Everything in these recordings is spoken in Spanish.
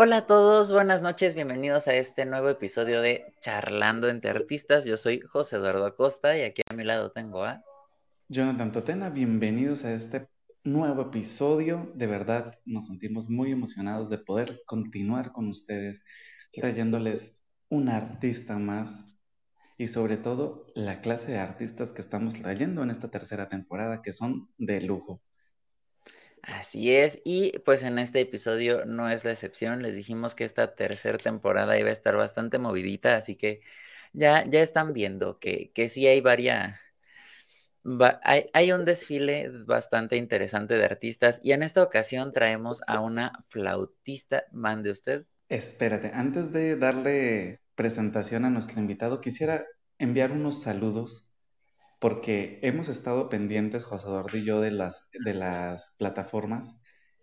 Hola a todos, buenas noches, bienvenidos a este nuevo episodio de Charlando entre Artistas. Yo soy José Eduardo Acosta y aquí a mi lado tengo a Jonathan Totena. Bienvenidos a este nuevo episodio. De verdad, nos sentimos muy emocionados de poder continuar con ustedes, trayéndoles un artista más y sobre todo la clase de artistas que estamos trayendo en esta tercera temporada que son de lujo. Así es, y pues en este episodio no es la excepción, les dijimos que esta tercera temporada iba a estar bastante movidita, así que ya, ya están viendo que, que sí hay varias, hay, hay, un desfile bastante interesante de artistas y en esta ocasión traemos a una flautista, mande usted. Espérate, antes de darle presentación a nuestro invitado, quisiera enviar unos saludos porque hemos estado pendientes, José Eduardo y yo, de las, de las plataformas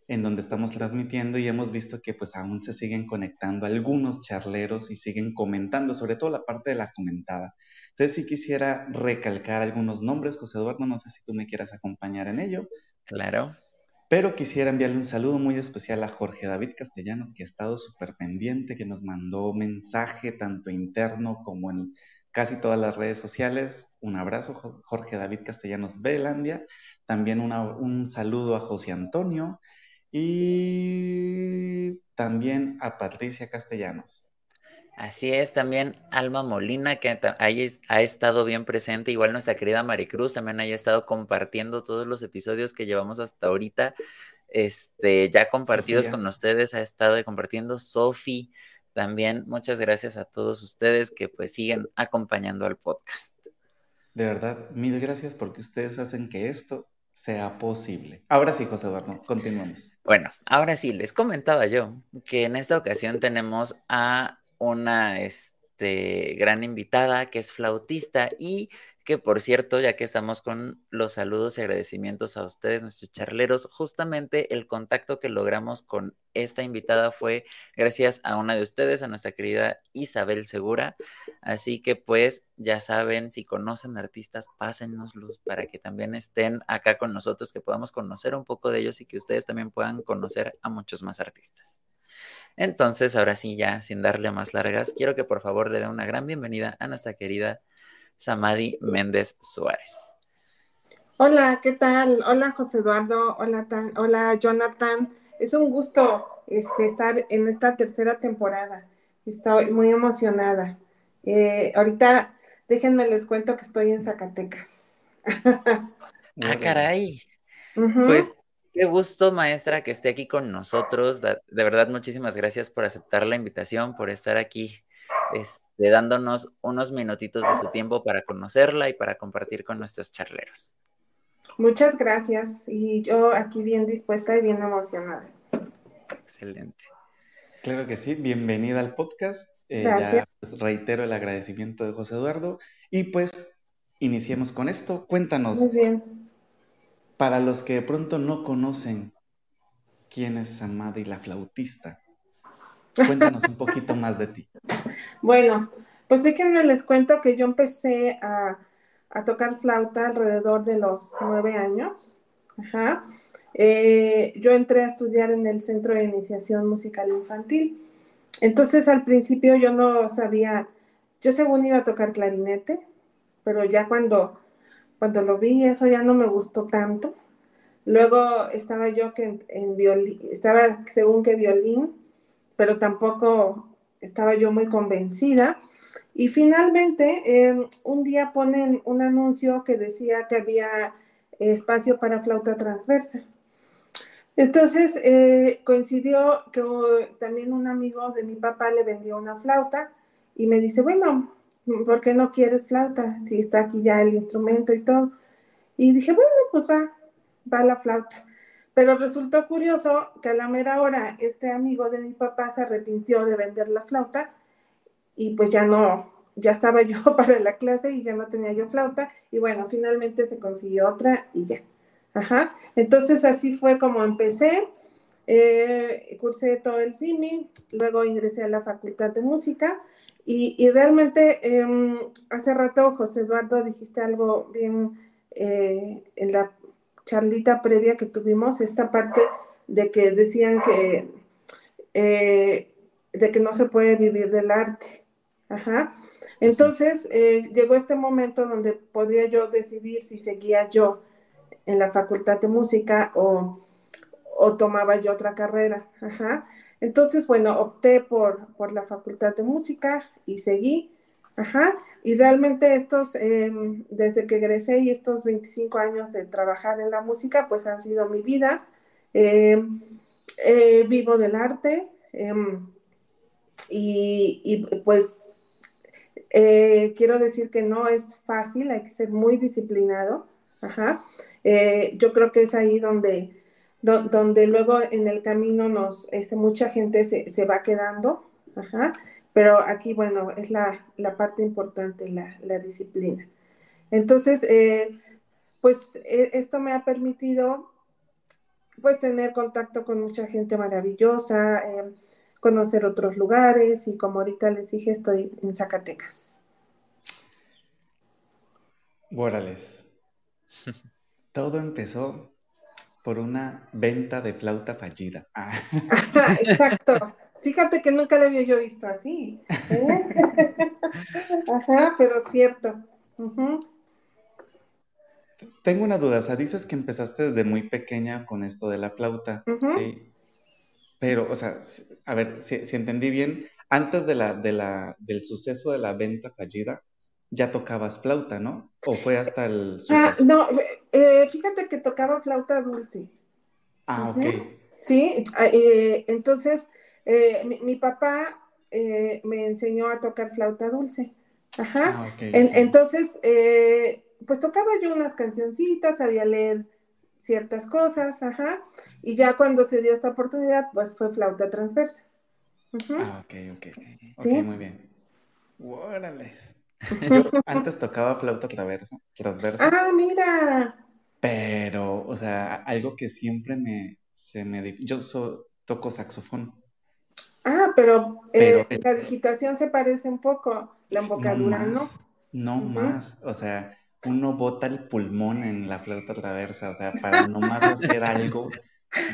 en donde estamos transmitiendo y hemos visto que pues aún se siguen conectando algunos charleros y siguen comentando, sobre todo la parte de la comentada. Entonces sí quisiera recalcar algunos nombres, José Eduardo, no sé si tú me quieras acompañar en ello. Claro. Pero quisiera enviarle un saludo muy especial a Jorge David Castellanos, que ha estado súper pendiente, que nos mandó mensaje tanto interno como en casi todas las redes sociales. Un abrazo, Jorge David Castellanos Belandia. También un saludo a José Antonio y también a Patricia Castellanos. Así es, también Alma Molina, que ha estado bien presente, igual nuestra querida Maricruz también haya estado compartiendo todos los episodios que llevamos hasta ahorita, este, ya compartidos con ustedes, ha estado compartiendo Sofi, también muchas gracias a todos ustedes que pues siguen acompañando al podcast. De verdad, mil gracias porque ustedes hacen que esto sea posible. Ahora sí, José Eduardo, continuamos. Bueno, ahora sí, les comentaba yo que en esta ocasión tenemos a una este, gran invitada que es flautista y que por cierto, ya que estamos con los saludos y agradecimientos a ustedes, nuestros charleros, justamente el contacto que logramos con esta invitada fue gracias a una de ustedes, a nuestra querida Isabel Segura. Así que pues ya saben, si conocen artistas, pásennoslos para que también estén acá con nosotros, que podamos conocer un poco de ellos y que ustedes también puedan conocer a muchos más artistas. Entonces, ahora sí, ya sin darle más largas, quiero que por favor le den una gran bienvenida a nuestra querida Samadi Méndez Suárez. Hola, ¿qué tal? Hola José Eduardo, hola, hola Jonathan. Es un gusto este, estar en esta tercera temporada. Estoy muy emocionada. Eh, ahorita déjenme les cuento que estoy en Zacatecas. ah, caray. Pues qué gusto, maestra, que esté aquí con nosotros. De verdad, muchísimas gracias por aceptar la invitación, por estar aquí este, dándonos unos minutitos de su tiempo para conocerla y para compartir con nuestros charleros. Muchas gracias y yo aquí bien dispuesta y bien emocionada. Excelente. Claro que sí, bienvenida al podcast. Eh, gracias. reitero el agradecimiento de José Eduardo y pues iniciemos con esto. Cuéntanos. Muy bien. Para los que de pronto no conocen quién es Samadi la flautista, Cuéntanos un poquito más de ti. Bueno, pues déjenme les cuento que yo empecé a, tocar flauta alrededor de los nueve años. Ajá. Eh, yo entré a estudiar en el Centro de Iniciación Musical Infantil. Entonces al principio yo no sabía, yo según iba a tocar clarinete, pero ya cuando, cuando lo vi eso ya no me gustó tanto. Luego estaba yo que en, en violín, estaba según que violín, pero tampoco estaba yo muy convencida. Y finalmente, em, un día ponen un anuncio que decía que había espacio para flauta transversa. Entonces, eh, coincidió que también un amigo de mi papá le vendió una flauta y me dice, bueno, ¿por qué no quieres flauta? Si está aquí ya el instrumento y todo. Y dije, bueno, pues va, va la flauta. Pero resultó curioso que a la mera hora este amigo de mi papá se arrepintió de vender la flauta y pues ya no, ya estaba yo para la clase y ya no tenía yo flauta y bueno, finalmente se consiguió otra y ya. Ajá. Entonces así fue como empecé. Eh, cursé todo el CIMI, luego ingresé a la Facultad de Música y, realmente em, hace rato, José Eduardo, dijiste algo bien eh, en la charlita previa que tuvimos, esta parte de que decían que eh, de que no se puede vivir del arte. Ajá. Entonces eh, llegó este momento donde podía yo decidir si seguía yo en la facultad de música o, tomaba yo otra carrera. Ajá. Entonces, bueno, opté por, por la facultad de música y seguí. Ajá. Y realmente estos, em, desde que egresé y estos 25 años de trabajar en la música, pues han sido mi vida. Em, eh, vivo del arte em, y, pues eh, quiero decir que no es fácil, hay que ser muy disciplinado. Ajá. Eh, yo creo que es ahí donde, donde luego en el camino nos, este, mucha gente se, se va quedando. Ajá. Pero aquí, bueno, es la, la parte importante, la, la disciplina. Entonces, eh, pues e, esto me ha permitido pues tener contacto con mucha gente maravillosa, conocer otros lugares y como ahorita les dije, estoy en Zacatecas. Guárales. Todo empezó por una venta de flauta fallida. Ah. exacto. Fíjate que nunca lo había yo visto así. ¿eh? Ajá, pero cierto. Tengo una duda, o sea, dices que empezaste desde muy pequeña con esto de la flauta, ¿sí? Pero, o sea, a ver, si, entendí bien, antes de la, de la, del suceso de la venta fallida, ya tocabas flauta, ¿no? ¿O fue hasta el ah, suceso? Ah, no, eh, fíjate que tocaba flauta dulce. Ah, ok. Sí, ah, eh, entonces eh, mi, papá me enseñó a tocar flauta dulce. Ajá. Ah, entonces, pues tocaba yo unas cancioncitas, sabía leer ciertas cosas, ajá, y ya cuando se dio esta oportunidad, pues fue flauta transversa. Ah, ok, ok, ok, muy bien. Órale. Yo antes tocaba flauta transversa, transversa. Ah, mira. Pero, o sea, algo que siempre me, se me, yo toco saxofón. Pero, eh, la digitación se parece un poco, la embocadura, ¿no? No, más, o sea, uno bota el pulmón en la flauta traversa, o sea, para nomás hacer algo,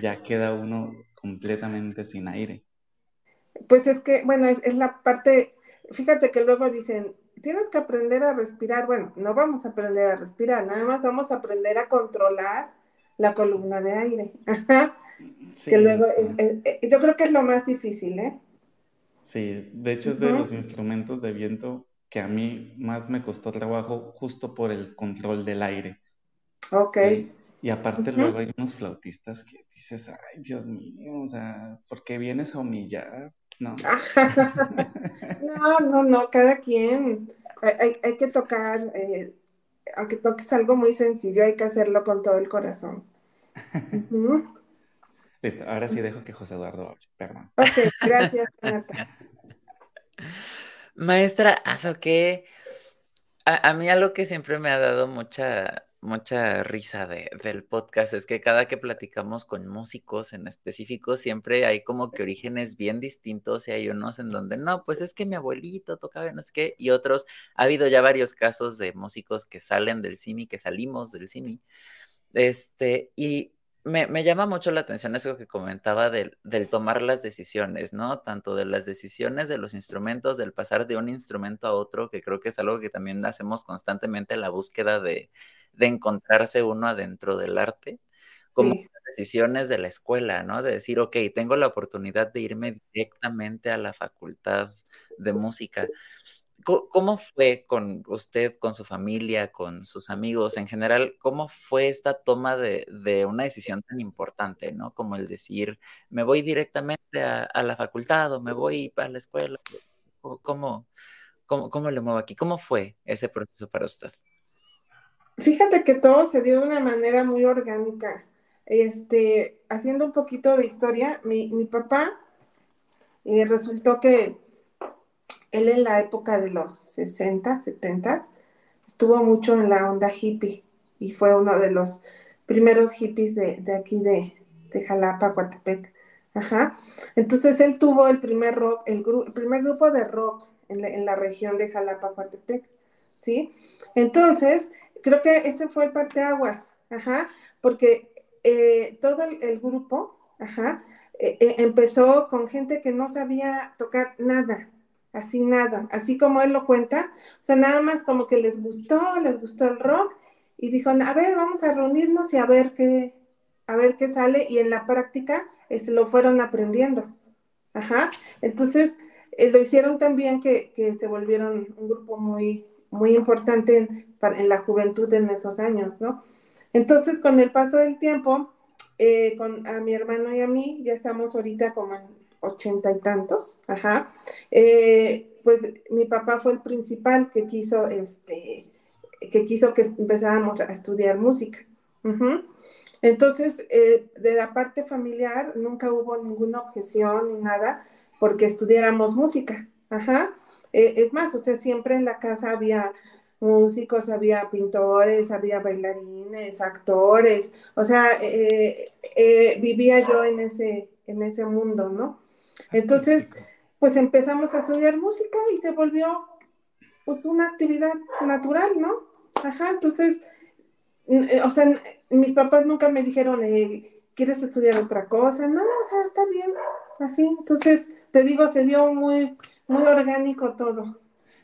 ya queda uno completamente sin aire. Pues es que, bueno, es, la parte, fíjate que luego dicen, tienes que aprender a respirar. Bueno, no vamos a aprender a respirar, nada más vamos a aprender a controlar la columna de aire. que luego es, yo creo que es lo más difícil, ¿eh? Sí, de hecho es de los instrumentos de viento que a mí más me costó trabajo justo por el control del aire. Ok. Y aparte luego hay unos flautistas que dices, ay, Dios mío, o sea, ¿por qué vienes a humillar? No. no, no, no, cada quien. Hay, hay que tocar, eh, aunque toques algo muy sencillo, hay que hacerlo con todo el corazón. Listo, ahora sí dejo que José Eduardo hable, perdón. Ok, gracias, Renata. Maestra, ¿aso qué? A, mí algo que siempre me ha dado mucha, mucha risa del podcast es que cada que platicamos con músicos en específico, siempre hay como que orígenes bien distintos y hay unos en donde no, pues es que mi abuelito tocaba no sé qué, y otros, ha habido ya varios casos de músicos que salen del cine, que salimos del cine, este, y me, llama mucho la atención eso que comentaba del, tomar las decisiones, ¿no? Tanto de las decisiones de los instrumentos, del pasar de un instrumento a otro, que creo que es algo que también hacemos constantemente, la búsqueda de, encontrarse uno adentro del arte, como las decisiones de la escuela, ¿no? De decir, ok, tengo la oportunidad de irme directamente a la facultad de música. ¿Cómo fue con usted, con su familia, con sus amigos en general? ¿Cómo fue esta toma de, una decisión tan importante, ¿no? Como el decir, me voy directamente a, la facultad o me voy a la escuela. ¿Cómo, cómo, cómo le muevo aquí? ¿Cómo fue ese proceso para usted? Fíjate que todo se dio de una manera muy orgánica. Este, haciendo un poquito de historia, mi, papá eh, resultó que él en la época de los 60, 70, estuvo mucho en la onda hippie y fue uno de los primeros hippies de, aquí de, Jalapa, Coatepec. Ajá. Entonces él tuvo el primer rock, el, primer grupo de rock en la, región de Jalapa, Coatepec. ¿Sí? Entonces, creo que ese fue el parteaguas, ajá, porque eh, todo el, grupo, ajá, eh, eh, empezó con gente que no sabía tocar nada, así nada, así como él lo cuenta, o sea, nada más como que les gustó, les gustó el rock y dijo, a ver, vamos a reunirnos y a ver qué, a ver qué sale y en la práctica este, lo fueron aprendiendo. Ajá, entonces eh, lo hicieron también que, que, se volvieron un grupo muy, muy importante en, la juventud en esos años, ¿no? Entonces, con el paso del tiempo, eh, con a mi hermano y a mí, ya estamos ahorita como en ochenta y tantos, ajá, eh, pues mi papá fue el principal que quiso, este, que quiso que empezáramos a estudiar música. Entonces, eh, de la parte familiar nunca hubo ninguna objeción ni nada porque estudiáramos música. Ajá. Eh, es más, o sea, siempre en la casa había músicos, había pintores, había bailarines, actores, o sea, vivía yo en ese, en ese mundo, ¿no? Entonces, pues empezamos a estudiar música y se volvió pues una actividad natural, ¿no? Ajá, entonces, o sea, mis papás nunca me dijeron, eh, ¿quieres estudiar otra cosa? No, o sea, está bien, así. Entonces, te digo, se dio muy, muy orgánico todo.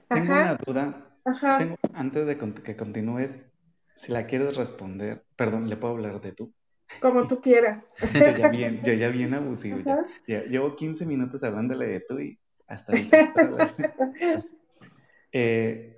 Tengo una duda. Ajá. Tengo, antes de que continúes, si la quieres responder, perdón, ¿le puedo hablar de tú? Como tú quieras. yo, ya bien, yo ya bien abusivo. Ya. llevo 15 minutos hablándole de tú y hasta ahorita. eh,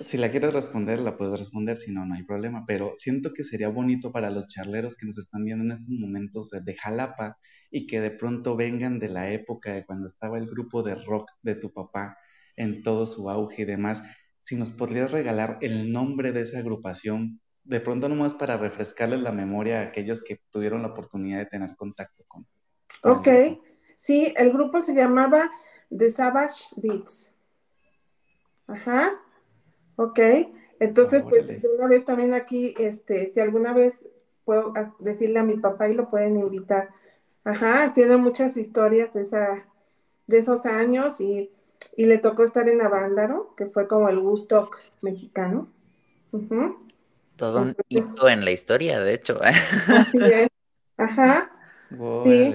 si la quieres responder, la puedes responder, si no, no hay problema. Pero siento que sería bonito para los charleros que nos están viendo en estos momentos de Jalapa y que de pronto vengan de la época de cuando estaba el grupo de rock de tu papá en todo su auge y demás. Si nos podrías regalar el nombre de esa agrupación, de pronto nomás para refrescarles la memoria a aquellos que tuvieron la oportunidad de tener contacto con. ok, sí, el grupo se llamaba The Savage Beats. Ajá. Ok, entonces, pues de una vez también aquí, este, si alguna vez puedo decirle a mi papá y lo pueden invitar. Ajá, tiene muchas historias de, esa, de esos años y, le tocó estar en Avándaro, que fue como el gusto mexicano. Todo un hito en la historia, de hecho. Así es. Ajá. sí.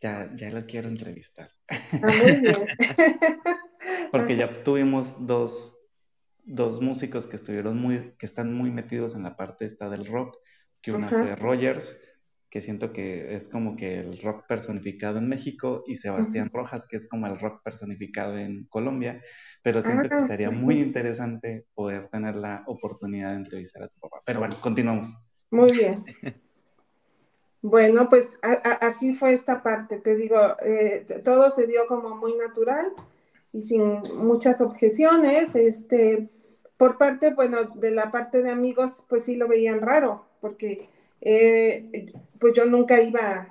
ya, ya lo quiero entrevistar. Ah, muy bien. Porque ya tuvimos dos dos músicos que estuvieron muy, que están muy metidos en la parte esta del rock, que una fue Rogers, que siento que es como que el rock personificado en México, y Sebastián Rojas, que es como el rock personificado en Colombia, pero siento que ah, estaría muy interesante poder tener la oportunidad de entrevistar a tu papá. Pero bueno, continuamos. Muy bien. Bueno, pues así fue esta parte, te digo, eh, todo se dio como muy natural y sin muchas objeciones. Este, por parte, bueno, de la parte de amigos, pues sí lo veían raro, porque eh, pues yo nunca iba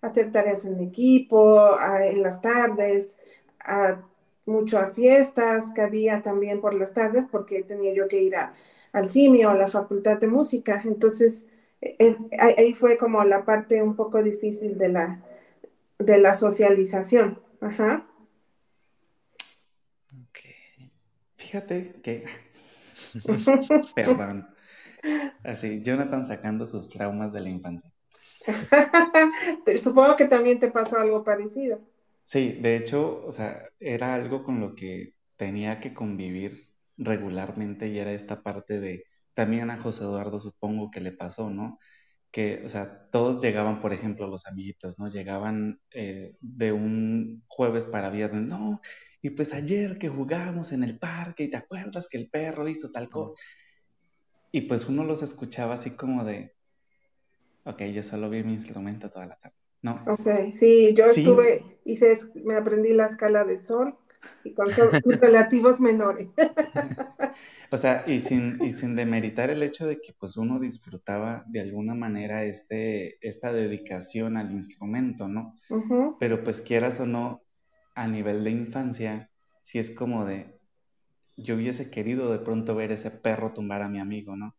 a hacer tareas en equipo, en las tardes, a, mucho a fiestas que había también por las tardes, porque tenía yo que ir al CIMI o a la Facultad de Música. Entonces, eh, eh, ahí fue como la parte un poco difícil de la, de la socialización. Ajá. Fíjate que. Perdón. Así, Jonathan sacando sus traumas de la infancia. Supongo que también te pasó algo parecido. Sí, de hecho, o sea, era algo con lo que tenía que convivir regularmente y era esta parte de, también a José Eduardo supongo que le pasó, ¿no? Que, o sea, todos llegaban, por ejemplo, los amiguitos, ¿no? Llegaban eh, de un jueves para viernes, no, y pues ayer que jugamos en el parque y te acuerdas que el perro hizo tal cosa. Y pues uno los escuchaba así como de, ok, yo solo vi mi instrumento toda la tarde. ¿No? O sea, sí, yo estuve, hice, me aprendí la escala de sol y con sus relativos menores. o sea, y sin, y sin demeritar el hecho de que pues uno disfrutaba de alguna manera este, esta dedicación al instrumento, ¿no? Pero pues quieras o no, a nivel de infancia, si es como de, yo hubiese querido de pronto ver ese perro tumbar a mi amigo, ¿no?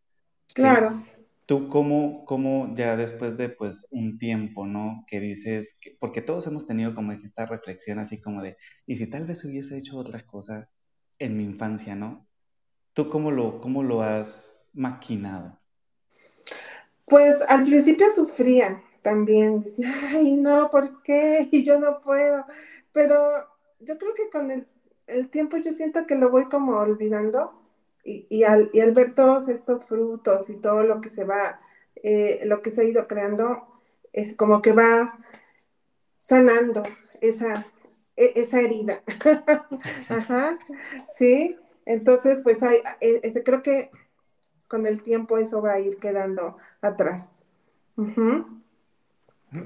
Claro. Tú cómo, cómo ya después de pues un tiempo, ¿no? Que dices, porque todos hemos tenido como esta reflexión así como de, y si tal vez hubiese hecho otra cosa en mi infancia, ¿no? ¿Tú cómo lo, cómo lo has maquinado? Pues al principio sufrían, también decía, ay, no, ¿por qué? Y yo no puedo. Pero yo creo que con el, el tiempo yo siento que lo voy como olvidando y, y, al, y al ver todos estos frutos y todo lo que se va, eh, lo que se ha ido creando, es como que va sanando esa, e, esa herida. Ajá, sí. Entonces, pues hay, e, ese, creo que con el tiempo eso va a ir quedando atrás.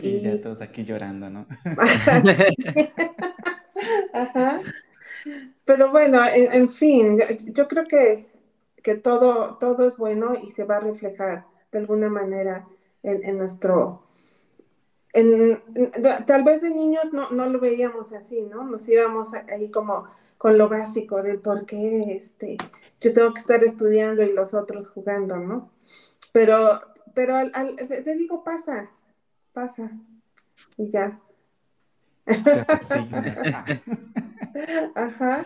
y, ya todos aquí llorando, ¿no? Ajá. Pero bueno, en, fin, yo, creo que, que, todo, todo es bueno y se va a reflejar de alguna manera en, en nuestro... En, tal vez de niños no, no lo veíamos así, ¿no? Nos íbamos ahí como con lo básico del por qué este, yo tengo que estar estudiando y los otros jugando, ¿no? Pero, pero al, te, digo, pasa, pasa, y ya. Ajá.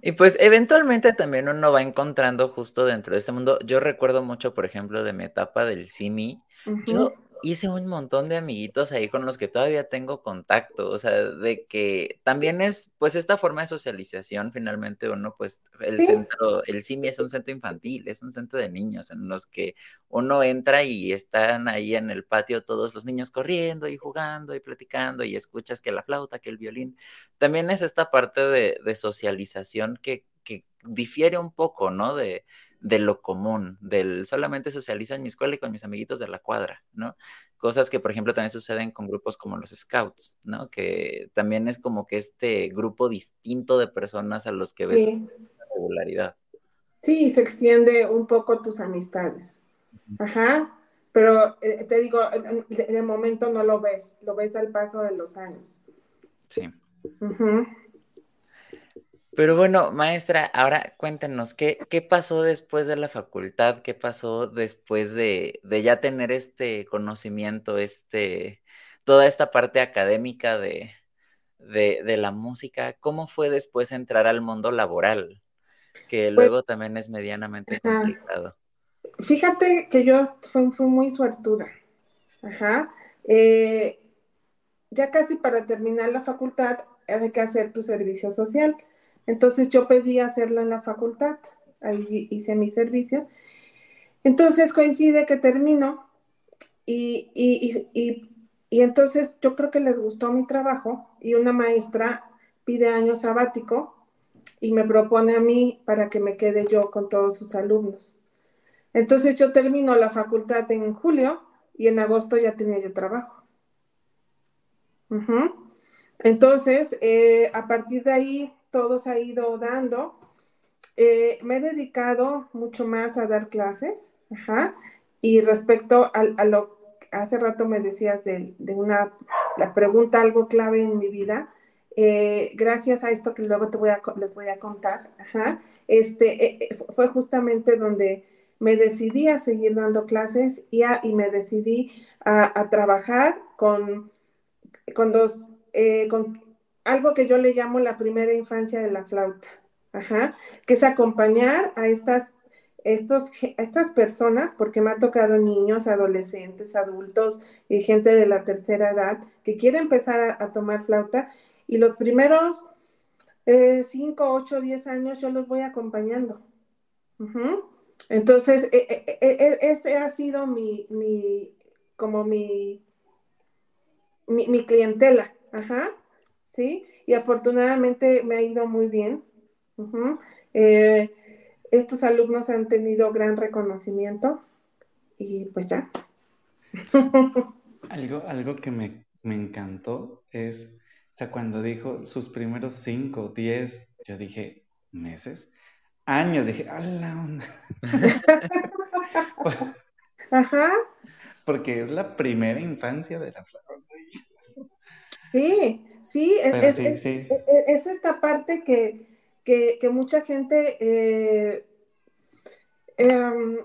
Y pues eventualmente también uno va encontrando justo dentro de este mundo. Yo recuerdo mucho, por ejemplo, de mi etapa del CIMI. Yo hice un montón de amiguitos ahí con los que todavía tengo contacto, o sea, de que también es, pues, esta forma de socialización, finalmente uno, pues, el centro, el CIMI es un centro infantil, es un centro de niños en los que uno entra y están ahí en el patio todos los niños corriendo y jugando y platicando y escuchas que la flauta, que el violín, también es esta parte de, de socialización que, que difiere un poco, ¿no? De, de lo común, del solamente socializo en mi escuela y con mis amiguitos de la cuadra, ¿no? Cosas que, por ejemplo, también suceden con grupos como los scouts, ¿no? Que también es como que este grupo distinto de personas a los que ves con regularidad. Sí, se extiende un poco tus amistades. Ajá. Pero eh, te digo, de, momento no lo ves, lo ves al paso de los años. Sí. Pero bueno, maestra, ahora cuéntenos, ¿qué, ¿qué pasó después de la facultad? ¿Qué pasó después de, de, ya tener este conocimiento, este, toda esta parte académica de, de, de la música? ¿Cómo fue después entrar al mundo laboral? Que pues luego también es medianamente complicado. Fíjate que yo fui, fui muy suertuda. Ajá. Eh, ya casi para terminar la facultad, hay que hacer tu servicio social. Entonces yo pedí hacerlo en la facultad, ahí hice mi servicio. Entonces coincide que termino y, y, entonces yo creo que les gustó mi trabajo y una maestra pide año sabático y me propone a mí para que me quede yo con todos sus alumnos. Entonces yo termino la facultad en julio y en agosto ya tenía yo trabajo. Entonces, eh, a partir de ahí todo se ha ido dando. Eh, me he dedicado mucho más a dar clases, y respecto a, lo que hace rato me decías de, una, la pregunta algo clave en mi vida, eh, gracias a esto que luego te voy a, les voy a contar, este, eh, fue justamente donde me decidí a seguir dando clases y, me decidí a, trabajar con, con dos, con algo que yo le llamo la primera infancia de la flauta, Ajá, que es acompañar a estas, estos, estas personas, porque me ha tocado niños, adolescentes, adultos y gente de la tercera edad que quiere empezar a, tomar flauta y los primeros 5, 8, 10 años yo los voy acompañando. Entonces, e, e, e, ese ha sido mi, mi como mi, mi, mi clientela. Ajá. ¿Sí? Y afortunadamente me ha ido muy bien. Eh, estos alumnos han tenido gran reconocimiento y pues ya. algo, algo que me, encantó es, o sea, cuando dijo sus primeros cinco, diez, yo dije, meses, años, dije, ¡a la onda! Ajá. Porque es la primera infancia de la flor. Sí, Sí, es, es, esta parte que, mucha gente, eh, em,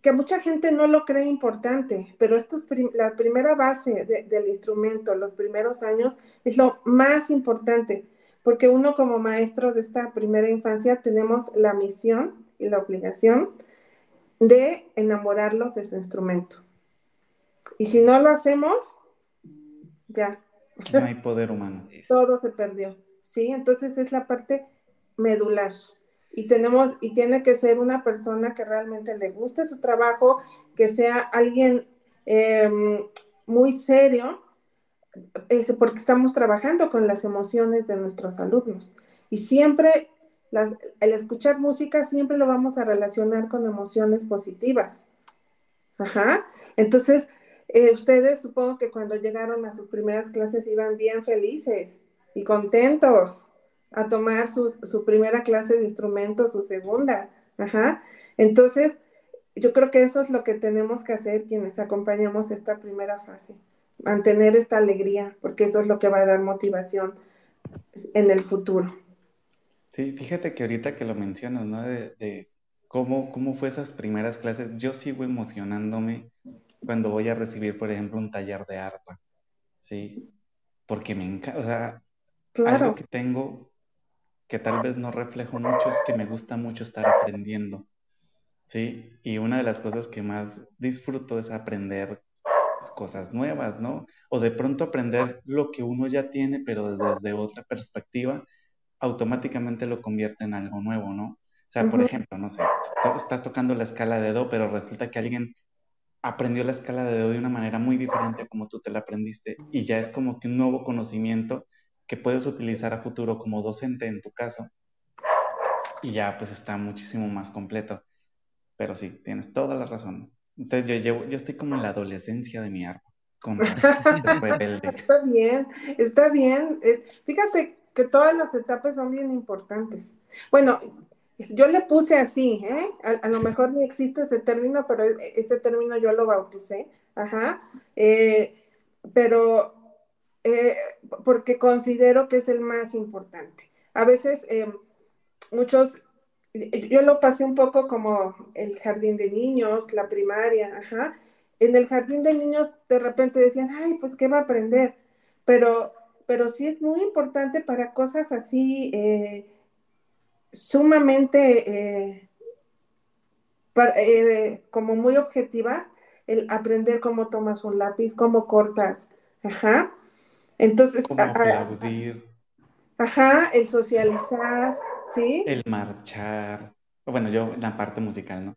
que mucha gente no lo cree importante, pero esto es la primera base del instrumento, los primeros años, es lo más importante, porque uno como maestro de esta primera infancia tenemos la misión y la obligación de enamorarlos de su instrumento. Y si no lo hacemos, ya. No hay poder humano. Todo se perdió, ¿sí? Entonces es la parte medular. Y tenemos, y tiene que ser una persona que realmente le guste su trabajo, que sea alguien em, muy serio, este, porque estamos trabajando con las emociones de nuestros alumnos. Y siempre, las, el escuchar música, siempre lo vamos a relacionar con emociones positivas. Ajá. Entonces, eh, ustedes supongo que cuando llegaron a sus primeras clases iban bien felices y contentos a tomar su primera clase de instrumento, su segunda. Ajá. Entonces, yo creo que eso es lo que tenemos que hacer quienes acompañamos esta primera fase, mantener esta alegría, porque eso es lo que va a dar motivación en el futuro. Sí, fíjate que ahorita que lo mencionas, ¿no? De, cómo, cómo fue esas primeras clases, yo sigo emocionándome cuando voy a recibir, por ejemplo, un taller de arpa, ¿sí? Porque me encanta, o sea, algo que tengo que tal vez no reflejo mucho es que me gusta mucho estar aprendiendo. Sí, y una de las cosas que más disfruto es aprender cosas nuevas, ¿no? O de pronto aprender lo que uno ya tiene, pero desde otra perspectiva, automáticamente lo convierte en algo nuevo, ¿no? O sea, por ejemplo, no sé, estás tocando la escala de Do, pero resulta que alguien aprendió la escala de Do de una manera muy diferente a como tú te la aprendiste y ya es como que un nuevo conocimiento que puedes utilizar a futuro como docente en tu caso y ya pues está muchísimo más completo. Pero sí, tienes toda la razón. Entonces yo llevo, yo estoy como en la adolescencia de mi árbol. Como está bien, está bien. Eh, fíjate que todas las etapas son bien importantes. Bueno, yo le puse así, ¿eh? A, lo mejor ni existe ese término, pero e, ese término yo lo bauticé, ajá. Eh, pero eh, porque considero que es el más importante. A veces muchos yo lo pasé un poco como el jardín de niños, la primaria, ajá. En el jardín de niños de repente decían, ay, pues, ¿qué va a aprender? Pero, pero sí es muy importante para cosas así eh, sumamente, eh, eh, como muy objetivas, el aprender cómo tomas un lápiz, cómo cortas, ajá. Entonces, aplaudir. Ajá, el socializar, ¿sí? El marchar. Bueno, yo la parte musical, ¿no?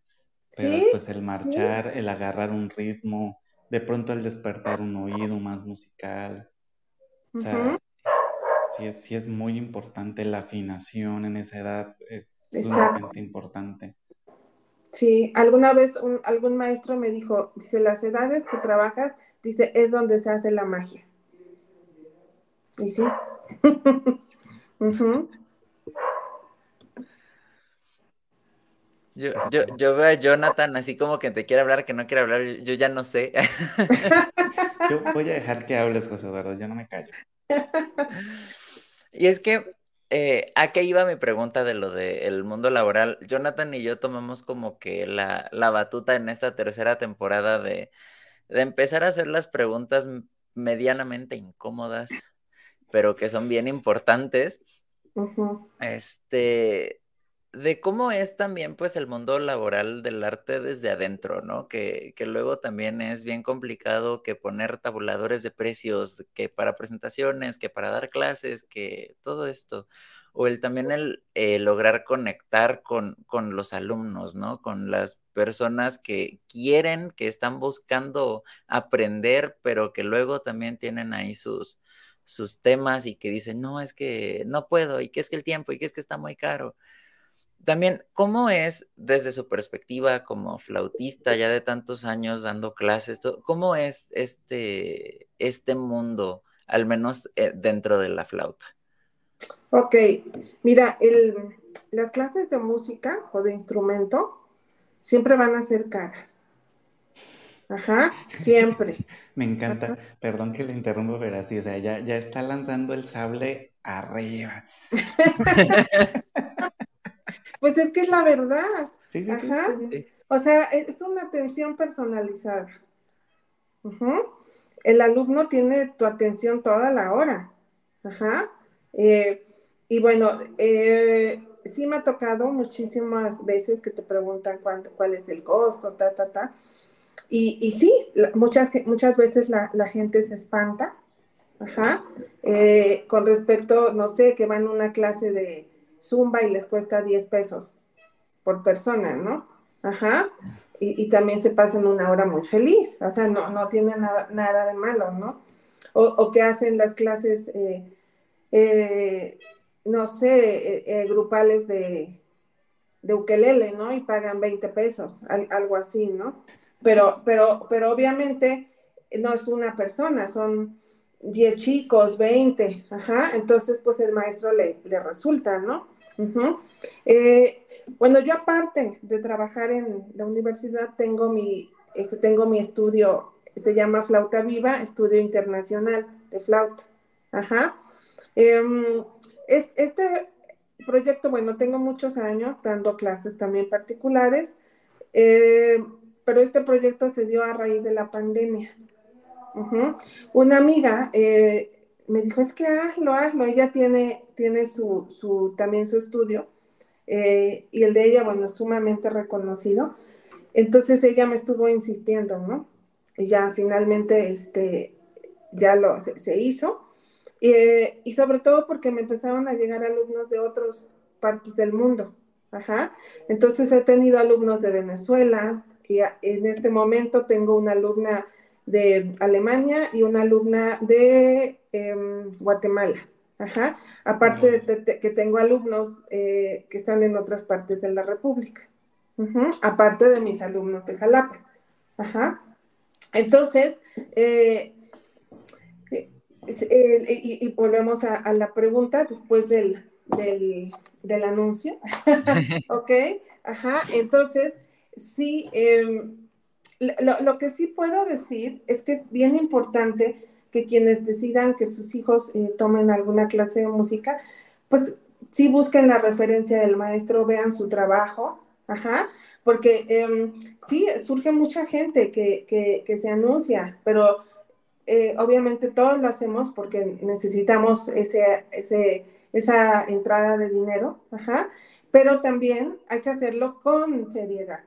Pero pues el marchar, el agarrar un ritmo, de pronto el despertar un oído más musical. O sea, sí, es, sí es muy importante la afinación en esa edad, es sumamente importante. Sí, alguna vez un, algún maestro me dijo, dice, las edades que trabajas, dice, es donde se hace la magia. Y sí. Yo, yo, yo veo a Jonathan así como que te quiere hablar, que no quiere hablar, yo ya no sé. Yo voy a dejar que hables, José Eduardo, yo no me callo. Y es que, eh, ¿a qué iba mi pregunta de lo del mundo laboral? Jonathan y yo tomamos como que la, la batuta en esta tercera temporada de, de empezar a hacer las preguntas medianamente incómodas, pero que son bien importantes. Este, de cómo es también pues el mundo laboral del arte desde adentro, ¿no? Que, que, luego también es bien complicado que poner tabuladores de precios, que para presentaciones, que para dar clases, que todo esto. O el también el eh, lograr conectar con, con los alumnos, ¿no? Con las personas que quieren, que están buscando aprender, pero que luego también tienen ahí sus, sus temas y que dicen, no, es que no puedo, y que es que el tiempo, y que es que está muy caro. También, ¿cómo es desde su perspectiva como flautista ya de tantos años dando clases? ¿Cómo es este, este mundo, al menos eh, dentro de la flauta? Ok, mira, las clases de música o de instrumento siempre van a ser caras. Ajá, siempre. Me encanta, perdón que le interrumpo, pero así, o sea, ya, ya está lanzando el sable arriba. Pues es que es la verdad. Ajá. O sea, es una atención personalizada. El alumno tiene tu atención toda la hora. Ajá. Eh, y bueno, eh, sí me ha tocado muchísimas veces que te preguntan cuánto, cuál es el costo, ta, ta, ta. Y, y sí, muchas, muchas veces la, la gente se espanta, ajá, eh, con respecto, no sé, que van a una clase de zumba y les cuesta 10 pesos por persona, ¿no? Ajá. Y, también se pasan una hora muy feliz, o sea, no, no tiene nada, nada de malo, ¿no? O, que hacen las clases, eh, eh, no sé, grupales de, de ukelele, ¿no? Y pagan 20 pesos, algo así, ¿no? Pero, pero, pero obviamente no es una persona, son 10 chicos, 20, ajá, entonces pues el maestro le, le resulta, ¿no? eh, bueno, yo aparte de trabajar en la universidad, tengo mi, este, tengo mi estudio, se llama Flauta Viva, Estudio Internacional de Flauta, ajá. Es, este proyecto, bueno, tengo muchos años dando clases también particulares, eh, pero este proyecto se dio a raíz de la pandemia. Una amiga eh, me dijo, es que hazlo, hazlo, ella tiene, tiene su, su también su estudio eh, y el de ella, bueno, sumamente reconocido. Entonces ella me estuvo insistiendo, ¿no? Y ya finalmente, este, ya lo, se hizo. Eh, y sobre todo porque me empezaron a llegar alumnos de otras partes del mundo. Ajá. Entonces he tenido alumnos de Venezuela y en este momento tengo una alumna de Alemania y una alumna de em, Guatemala. Ajá. Aparte de, que tengo alumnos eh, que están en otras partes de la República. Aparte de mis alumnos de Jalapa. Ajá. Entonces, eh, y, volvemos a, la pregunta después del, del, anuncio. ok, ajá. Entonces, sí, em, lo, que sí puedo decir es que es bien importante que quienes decidan que sus hijos eh, tomen alguna clase de música, pues sí busquen la referencia del maestro, vean su trabajo, porque eh, sí, surge mucha gente que, que, se anuncia, pero eh, obviamente todos lo hacemos porque necesitamos ese, esa entrada de dinero, pero también hay que hacerlo con seriedad,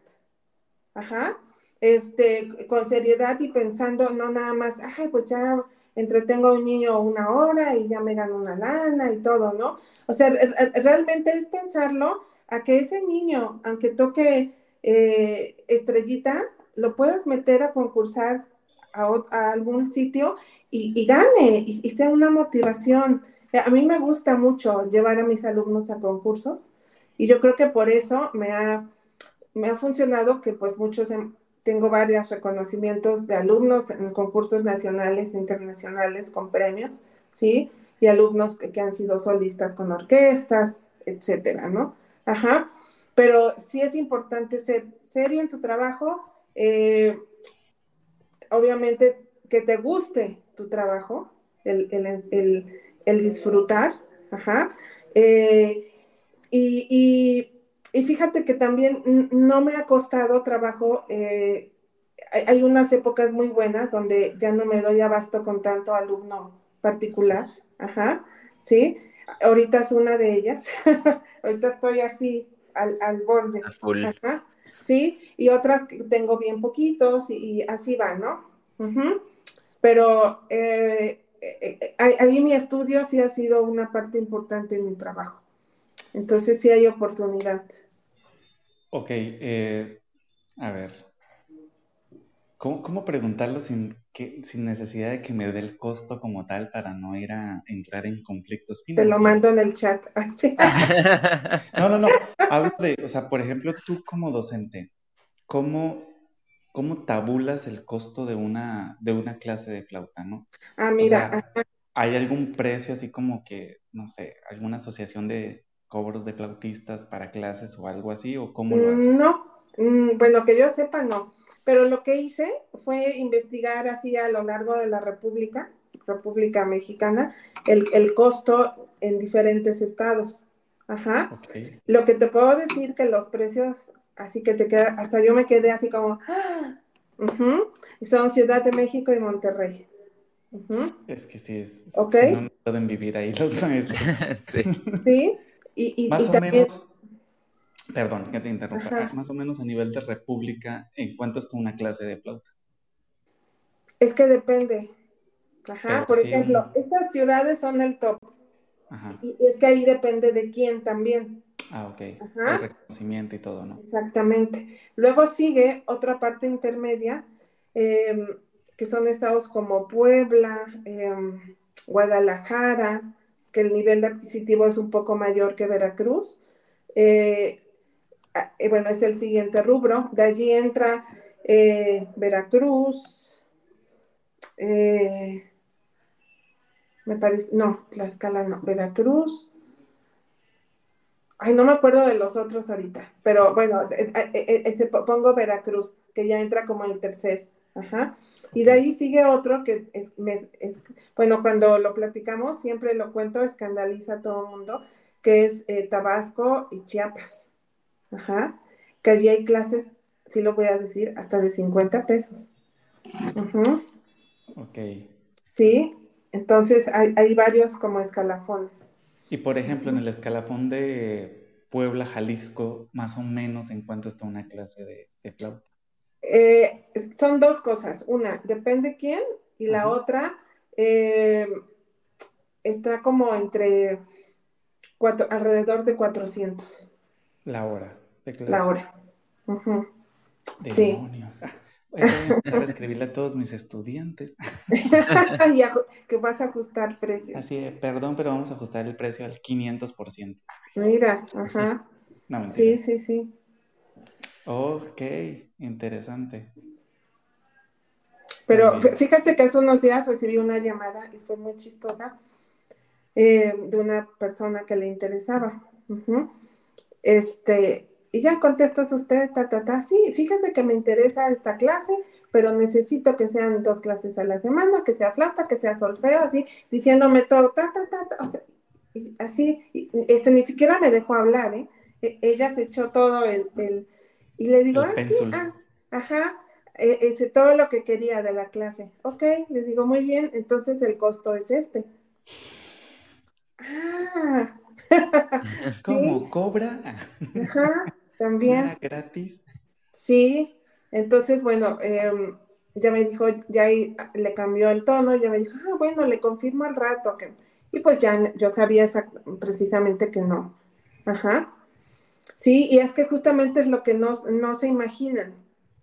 ajá, este, con seriedad y pensando no nada más, ay, pues ya entretengo a un niño una hora y ya me gano una lana y todo, ¿no? O sea, realmente es pensarlo a que ese niño, aunque toque eh, estrellita, lo puedas meter a concursar a, algún sitio y, gane y, sea una motivación. A mí me gusta mucho llevar a mis alumnos a concursos y yo creo que por eso me ha, me ha funcionado que pues muchos, tengo varios reconocimientos de alumnos en concursos nacionales internacionales con premios, ¿sí? Y alumnos que, han sido solistas con orquestas, etcétera, ¿no? Ajá. Pero sí es importante ser serio en tu trabajo, eh, obviamente que te guste tu trabajo, el, disfrutar, ajá. Eh, y, fíjate que también no me ha costado trabajo, eh, hay, unas épocas muy buenas donde ya no me doy abasto con tanto alumno particular, ajá, ¿sí? Ahorita es una de ellas, ahorita estoy así al, borde, ajá, ¿sí? Y otras que tengo bien poquitos y, así va, ¿no? Pero eh, eh, ahí mi estudio sí ha sido una parte importante en mi trabajo. Entonces sí hay oportunidad. Ok, eh, a ver. ¿Cómo, cómo preguntarlo sin, que, sin necesidad de que me dé el costo como tal para no ir a entrar en conflictos financieros? Te lo mando en el chat. no, no, no. Hablo de, o sea, por ejemplo, tú como docente, ¿cómo cómo tabulas el costo de una, de una clase de flauta, ¿no? Ah, mira. ¿Hay algún precio así como que, no sé, alguna asociación de cobros de flautistas para clases o algo así? ¿O cómo lo haces? No, mm, bueno, que yo sepa, no. Pero lo que hice fue investigar así a lo largo de la República, República Mexicana, el, el costo en diferentes estados. Ajá. Lo que te puedo decir que los precios así que te queda, hasta yo me quedé así como, y son Ciudad de México y Monterrey. Es que sí, es, okay. no pueden vivir ahí los maestros. sí. sí, y, Más o menos, Perdón, que te interrumpa. Más o menos a nivel de república, ¿en cuánto está una clase de flauta? Es que depende. Ajá, por ejemplo, estas ciudades son el top. Ajá. Y es que ahí depende de quién también. Ah, ok. Ajá. El reconocimiento y todo, ¿no? Exactamente. Luego sigue otra parte intermedia, em, que son estados como Puebla, em, Guadalajara, que el nivel adquisitivo es un poco mayor que Veracruz. Eh, eh, bueno, es el siguiente rubro. De allí entra eh, Veracruz, me parece, no, Tlaxcala no, Veracruz. Ay, no me acuerdo de los otros ahorita, pero bueno, pongo Veracruz, que ya entra como el tercer. Ajá. Y de ahí sigue otro que es, bueno, cuando lo platicamos, siempre lo cuento, escandaliza a todo el mundo, que es eh, Tabasco y Chiapas. Ajá. Que allí hay clases, sí lo voy a decir, hasta de 50 pesos. Ajá. Ok. Sí, entonces hay, hay, varios como escalafones. Y por ejemplo, en el escalafón de Puebla, Jalisco, más o menos en cuánto está una clase de, de flauta. Eh, son dos cosas. Una, depende quién, y la otra eh, está como entre cuatro, alrededor de 400. La hora de clase. La hora. Demonios. Sí. Ah, voy a escribirle a todos mis estudiantes. que vas a ajustar precios. Así es, perdón, pero vamos a ajustar el precio al 500%. Mira, ajá. No, sí, sí, sí. Ok, interesante. Pero fíjate que hace unos días recibí una llamada y fue muy chistosa eh, de una persona que le interesaba. Este, y ya contestas usted, ta, ta, ta, sí, fíjese que me interesa esta clase, pero necesito que sean dos clases a la semana, que sea flauta, que sea solfeo, así, diciéndome todo, ta, ta, ta, ta o sea, así, este, ni siquiera me dejó hablar, ¿eh? E, ella se echó todo el y le digo, ah, sí, ah, ajá, e, ese, todo lo que quería de la clase. Ok, les digo, muy bien, entonces el costo es este. Ah. ¿Cómo? ¿Cobra? Ajá, también. gratis? Sí, entonces, bueno, em, ya me dijo, ya le cambió el tono, ya me dijo, ah, bueno, le confirmo al rato. Que... Y pues ya yo sabía precisamente que no. Ajá. Sí, y es que justamente es lo que no, se imaginan,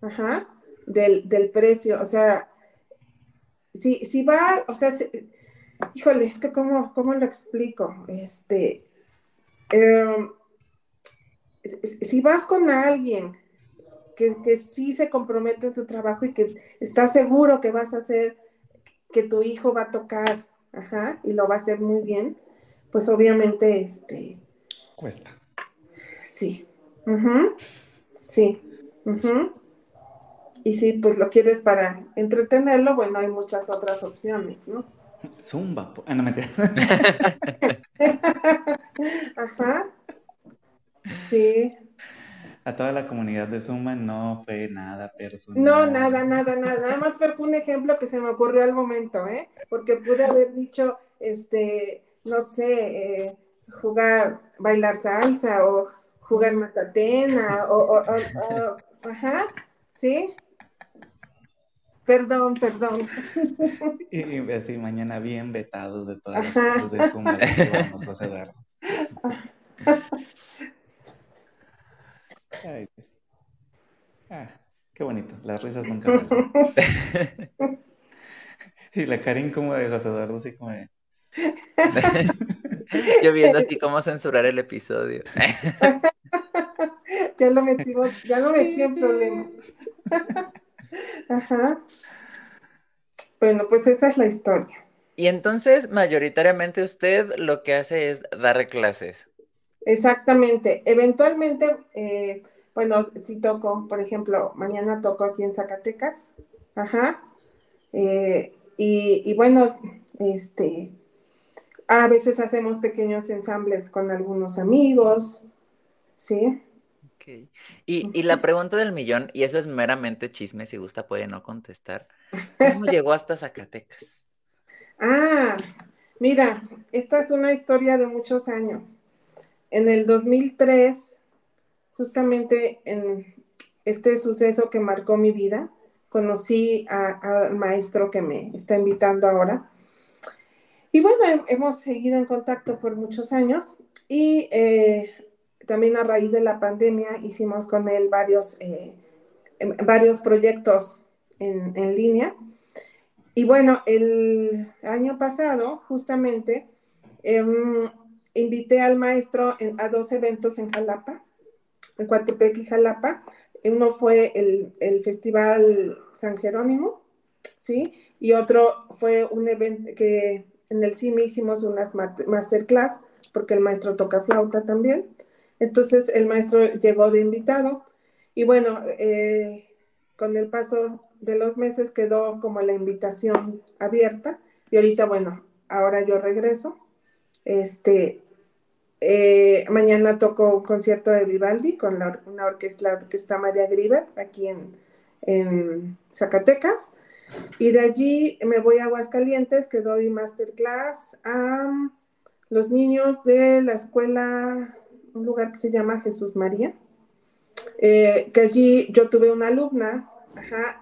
ajá, del, precio. O sea, si, si va, o sea, híjole, es que cómo, cómo lo explico. Este, em, si vas con alguien que, que sí se compromete en su trabajo y que está seguro que vas a hacer, que tu hijo va a tocar, ajá, y lo va a hacer muy bien, pues obviamente, este... Cuesta. Sí. Sí. Y si pues lo quieres para entretenerlo, bueno, hay muchas otras opciones, ¿no? Zumba. Ah, no, mentira. Ajá. Sí. A toda la comunidad de Zumba no fue nada personal. No, nada, nada, nada. Nada más fue un ejemplo que se me ocurrió al momento, ¿eh? Porque pude haber dicho, este, no sé, eh, jugar, bailar salsa o jugar matatena o, ajá, ¿sí? Perdón, perdón. Y, así mañana bien vetados de todas las cosas de Zumba que vamos a hacer. Ay, pues. ah, qué bonito, las risas nunca y la cara incómoda de José Eduardo, así como de... Yo viendo así cómo censurar el episodio. ya lo metimos, ya lo metí en problemas. Ajá. Bueno, pues esa es la historia. Y entonces, mayoritariamente usted lo que hace es dar clases. Exactamente. Eventualmente, eh, bueno, si toco, por ejemplo, mañana toco aquí en Zacatecas. Ajá. Eh, y, y, bueno, este, a veces hacemos pequeños ensambles con algunos amigos, ¿sí? Okay. Y, y, la pregunta del millón, y eso es meramente chisme, si gusta puede no contestar. ¿Cómo llegó hasta Zacatecas? Ah, mira, esta es una historia de muchos años. En el 2003 justamente en este suceso que marcó mi vida, conocí al maestro que me está invitando ahora. Y bueno, hemos seguido en contacto por muchos años y eh, también a raíz de la pandemia hicimos con él varios, eh, em, varios proyectos en, en, línea. Y bueno, el año pasado justamente em, invité al maestro a dos eventos en Jalapa, en Coatepec y Jalapa. Uno fue el, el Festival San Jerónimo, ¿sí? Y otro fue un evento que en el CIMI hicimos unas masterclass, porque el maestro toca flauta también. Entonces el maestro llegó de invitado y bueno, eh, con el paso de los meses quedó como la invitación abierta y ahorita, bueno, ahora yo regreso. Este, eh, mañana toco un concierto de Vivaldi con la, una orquesta, la orquesta María Griver aquí en, en Zacatecas. Y de allí me voy a Aguascalientes, que doy masterclass a los niños de la escuela, un lugar que se llama Jesús María, eh, que allí yo tuve una alumna,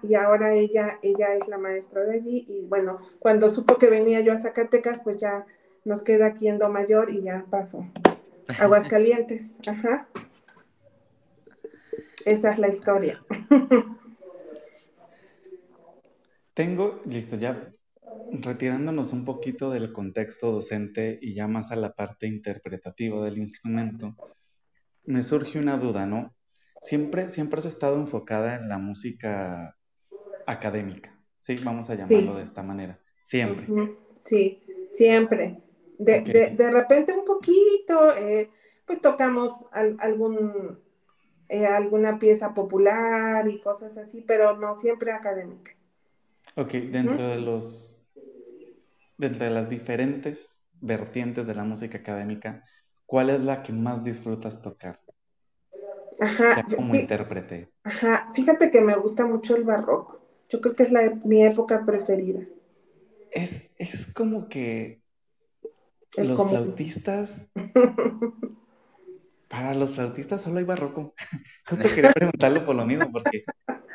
y ahora ella, ella es la maestra de allí, y bueno, cuando supo que venía yo a Zacatecas, pues ya nos queda aquí en Do Mayor y ya paso. Aguascalientes, ajá. Esa es la historia. Tengo, listo, ya retirándonos un poquito del contexto docente y ya más a la parte interpretativa del instrumento, me surge una duda, ¿no? Siempre, siempre has estado enfocada en la música académica, ¿sí? Vamos a llamarlo de esta manera. Siempre. Sí, siempre. De, de, repente un poquito, eh, pues tocamos algún, eh, alguna pieza popular y cosas así, pero no siempre académica. Ok, dentro de los, dentro de las diferentes vertientes de la música académica, ¿cuál es la que más disfrutas tocar? Ajá. como intérprete. Ajá, fíjate que me gusta mucho el barroco. Yo creo que es la, mi época preferida. Es, es como que los flautistas. para los flautistas solo hay barroco. Justo quería preguntarlo por lo mismo, porque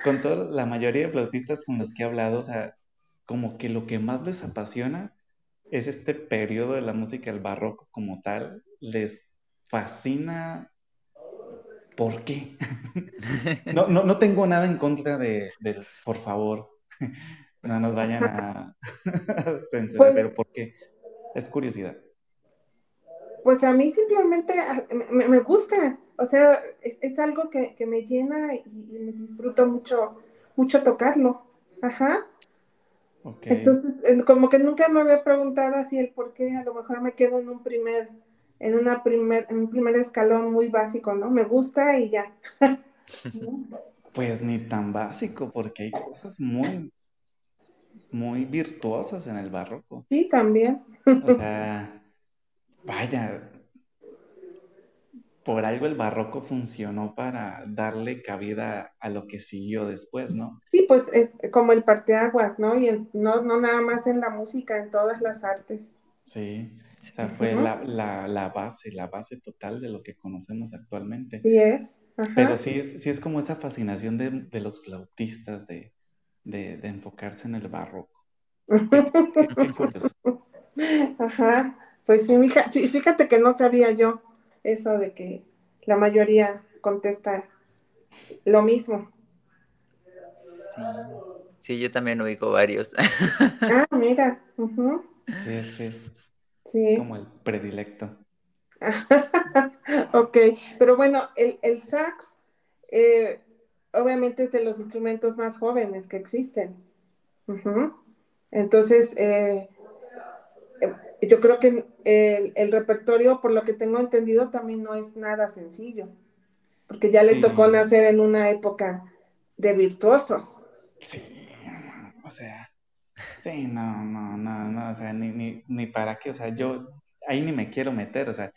con toda la mayoría de flautistas con los que he hablado, o sea, como que lo que más les apasiona es este periodo de la música, el barroco como tal, les fascina. ¿Por qué? no, no, no tengo nada en contra de, por favor, no nos vayan a censurar, pues pero ¿por qué? Es curiosidad. Pues a mí simplemente ah, me, gusta, o sea, es, algo que, me llena y, me disfruto mucho, mucho tocarlo. Ajá. Entonces, como que nunca me había preguntado así el por qué, a lo mejor me quedo en un primer, en una primer, en un primer escalón muy básico, ¿no? Me gusta y ya. pues ni tan básico, porque hay cosas muy, muy virtuosas en el barroco. Sí, también. O sea, Vaya, por algo el barroco funcionó para darle cabida a lo que siguió después, ¿no? Sí, pues es como el parteaguas, ¿no? Y no, no nada más en la música, en todas las artes. Sí, o sea, fue la, la, base, la base total de lo que conocemos actualmente. Sí es. Pero sí es, sí es como esa fascinación de, los flautistas de, enfocarse en el barroco. qué curioso. Ajá. Pues sí, fíjate que no sabía yo eso de que la mayoría contesta lo mismo. Sí, sí yo también ubico varios. Ah, mira. Sí, sí. Sí. Como el predilecto. ok, pero bueno, el, el sax eh, obviamente es de los instrumentos más jóvenes que existen. Entonces, eh, yo creo que el, repertorio, por lo que tengo entendido, también no es nada sencillo, porque ya le tocó nacer en una época de virtuosos. Sí, o sea, sí, no, no, no, no, o sea, ni, ni, ni para qué, o sea, yo ahí ni me quiero meter, o sea,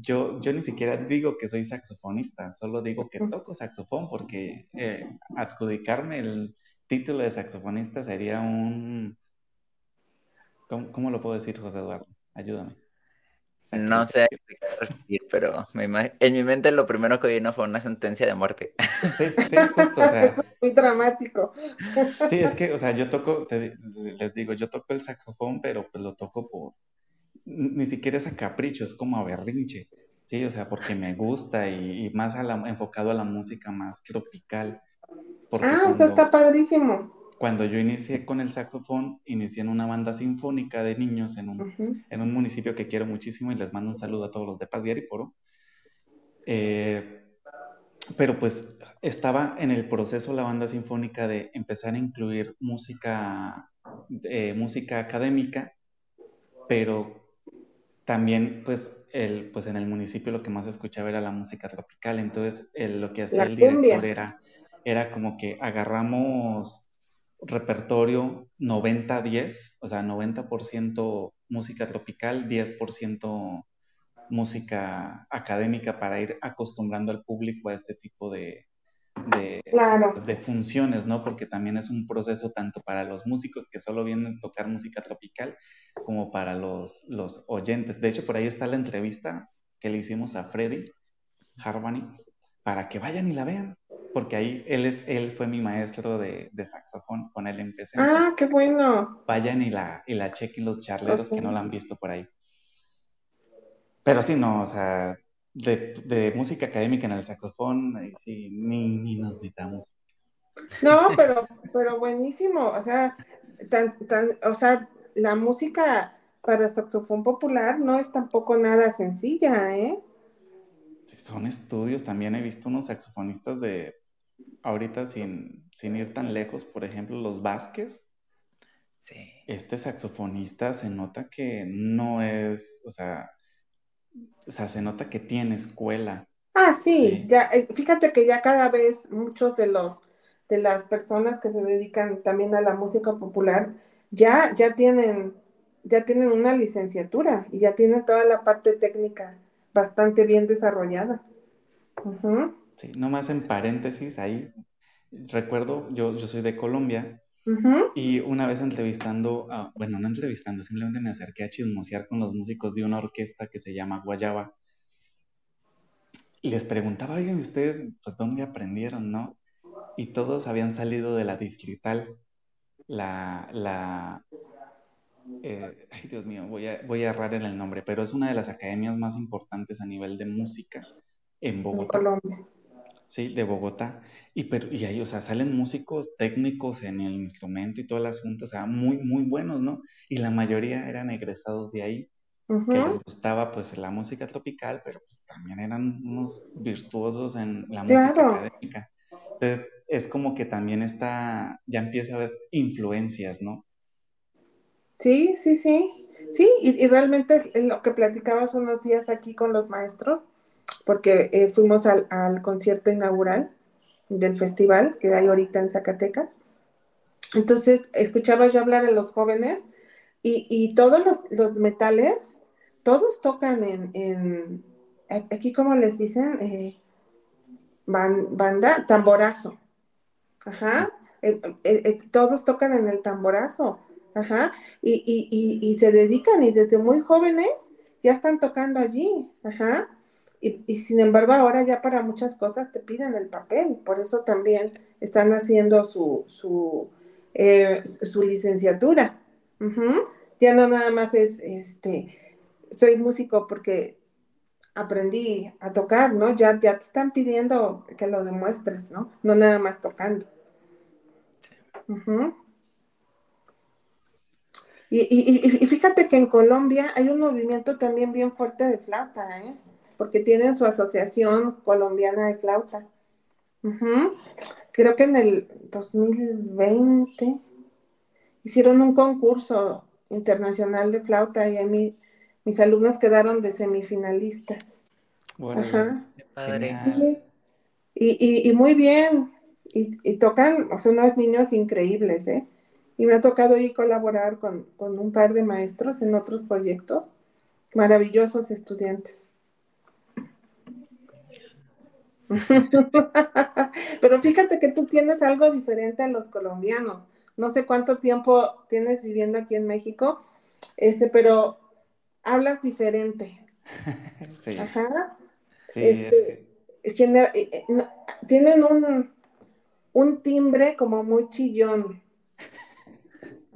yo, yo ni siquiera digo que soy saxofonista, solo digo que toco saxofón porque eh, adjudicarme el título de saxofonista sería un, ¿Cómo, lo puedo decir, José Eduardo? Ayúdame. No sé a qué te referir, pero en mi mente lo primero que vino fue una sentencia de muerte. Sí, sí, justo, o sea, es muy dramático. Sí, es que, o sea, yo toco, les digo, yo toco el saxofón, pero pues lo toco por, ni siquiera es a capricho, es como a berrinche, sí, o sea, porque me gusta y, más enfocado a la música más tropical. ah, eso está padrísimo cuando yo inicié con el saxofón, inicié en una banda sinfónica de niños en un, en un municipio que quiero muchísimo y les mando un saludo a todos los de Paz de Ariporo. Eh, pero pues estaba en el proceso la banda sinfónica de empezar a incluir música, eh, música académica, pero también pues, el, pues en el municipio lo que más escuchaba era la música tropical, entonces lo que hacía el director era, era como que agarramos repertorio 90-10, o sea, 90% música tropical, 10% música académica para ir acostumbrando al público a este tipo de, de, funciones, ¿no? Porque también es un proceso tanto para los músicos que solo vienen a tocar música tropical como para los, los oyentes. De hecho, por ahí está la entrevista que le hicimos a Freddy Harvani para que vayan y la vean porque ahí él, es, él fue mi maestro de, saxofón, con él empecé. Ah, qué bueno. Vayan y la, y la chequen los charleros que no la han visto por ahí. Pero sí, no, o sea, de, música académica en el saxofón, sí, ni, ni nos gritamos. No, pero, pero buenísimo, o sea, tan, tan, o sea, la música para saxofón popular no es tampoco nada sencilla, ¿eh? Son estudios, también he visto unos saxofonistas de ahorita sin, sin ir tan lejos, por ejemplo, los Vázquez. Sí. Este saxofonista se nota que no es, o sea, o sea, se nota que tiene escuela. Ah, sí, ya, eh, fíjate que ya cada vez muchos de los de las personas que se dedican también a la música popular ya, ya tienen, ya tienen una licenciatura y ya tienen toda la parte técnica bastante bien desarrollada. Sí, nomás en paréntesis, ahí recuerdo, yo, yo soy de Colombia y una vez entrevistando, bueno, no entrevistando, simplemente me acerqué a chismosear con los músicos de una orquesta que se llama Guayaba. Y les preguntaba, oigan, ¿ustedes pues dónde aprendieron, no? Y todos habían salido de la distrital, la, la, eh, ay Dios mío, voy a, voy a errar en el nombre, pero es una de las academias más importantes a nivel de música en Bogotá. En Colombia. Sí, de Bogotá. Y, pero, y ahí, o sea, salen músicos técnicos en el instrumento y todo el asunto, o sea, muy, muy buenos, ¿no? Y la mayoría eran egresados de ahí, que les gustaba pues la música tropical, pero pues también eran unos virtuosos en la música académica. Entonces, es como que también está, ya empieza a haber influencias, ¿no? Sí, sí, sí. Sí, y, y realmente lo que platicabas unos días aquí con los maestros, porque eh, fuimos al, concierto inaugural del festival que hay ahorita en Zacatecas. Entonces, escuchaba yo hablar a los jóvenes y, todos los, metales, todos tocan en, aquí como les dicen, eh, banda, tamborazo. Ajá. Eh, todos tocan en el tamborazo. Ajá. Y, y se dedican y desde muy jóvenes ya están tocando allí. Ajá. Y, sin embargo ahora ya para muchas cosas te piden el papel, por eso también están haciendo su, su, eh, su licenciatura. Ya no nada más es, este, soy músico porque aprendí a tocar, ¿no? Ya, ya te están pidiendo que lo demuestres, ¿no? No nada más tocando. y, y, fíjate que en Colombia hay un movimiento también bien fuerte de flauta, ¿eh? Porque tienen su asociación colombiana de flauta. Creo que en el 2020 hicieron un concurso internacional de flauta y a mí mis alumnos quedaron de semifinalistas. Ajá. Qué padre. Y, muy bien. Y, tocan, son unos niños increíbles, ¿eh? Y me ha tocado ahí colaborar con un par de maestros en otros proyectos. Maravillosos estudiantes. Pero fíjate que tú tienes algo diferente a los colombianos. No sé cuánto tiempo tienes viviendo aquí en México, ese, pero hablas diferente. sí. Ajá. Sí, este, es que... Eh, eh, tienen un, un timbre como muy chillón.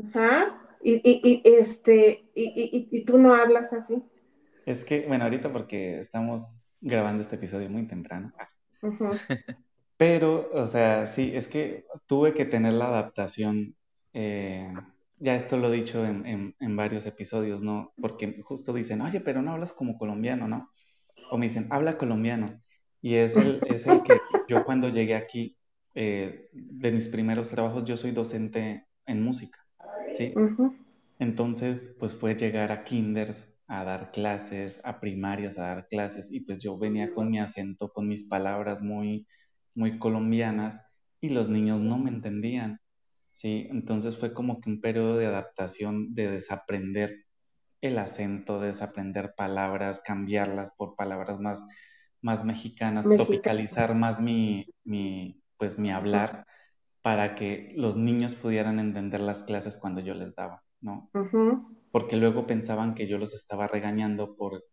Ajá. Y, y, y este, y, y, tú no hablas así. Es que, bueno, ahorita porque estamos grabando este episodio muy temprano. Pero, o sea, sí, es que tuve que tener la adaptación. Eh, ya esto lo he dicho en, en, varios episodios, ¿no? Porque justo dicen, oye, pero no hablas como colombiano, ¿no? O me dicen, habla colombiano. Y es el, es el que yo cuando llegué aquí, eh, de mis primeros trabajos, yo soy docente en música, ¿sí? Entonces, pues fue llegar a kinders a dar clases, a primarias a dar clases, y pues yo venía con mi acento, con mis palabras muy, muy colombianas, y los niños no me entendían. ¿sí? Entonces fue como que un periodo de adaptación, de desaprender el acento, de desaprender palabras, cambiarlas por palabras más, más mexicanas, tropicalizar más mi, mi, pues, mi hablar para que los niños pudieran entender las clases cuando yo les daba, ¿no? Porque luego pensaban que yo los estaba regañando por,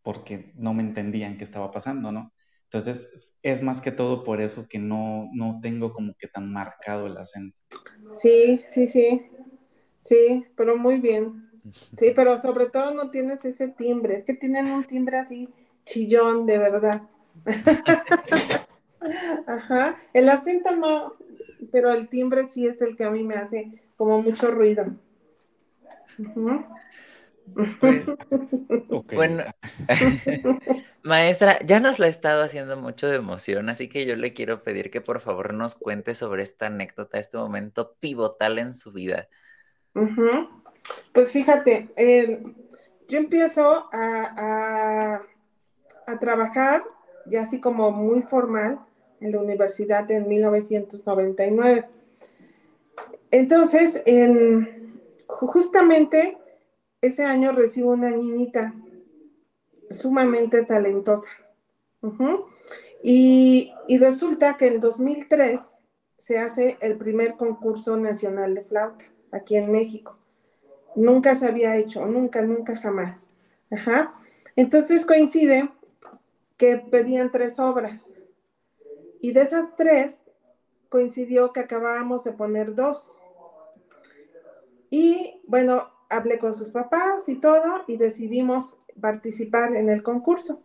porque no me entendían qué estaba pasando, ¿no? Entonces, es más que todo por eso que no, no tengo como que tan marcado el acento. Sí, sí, sí. Sí, pero muy bien. Sí, pero sobre todo no tienes ese timbre. Es que tienen un timbre así chillón, de verdad. Ajá. El acento no, pero el timbre sí es el que a mí me hace como mucho ruido. Pues, bueno, maestra, ya nos la ha estado haciendo mucho de emoción, así que yo le quiero pedir que por favor nos cuente sobre esta anécdota, este momento pivotal en su vida. Pues fíjate, eh, yo empiezo a, a, trabajar ya así como muy formal en la universidad en 1999. Entonces, en, justamente ese año recibo una niñita sumamente talentosa. y, resulta que en 2003 se hace el primer concurso nacional de flauta aquí en México. Nunca se había hecho, nunca, nunca, jamás. Entonces coincide que pedían tres obras. Y de esas tres coincidió que acabábamos de poner dos. Y bueno, hablé con sus papás y todo y decidimos participar en el concurso.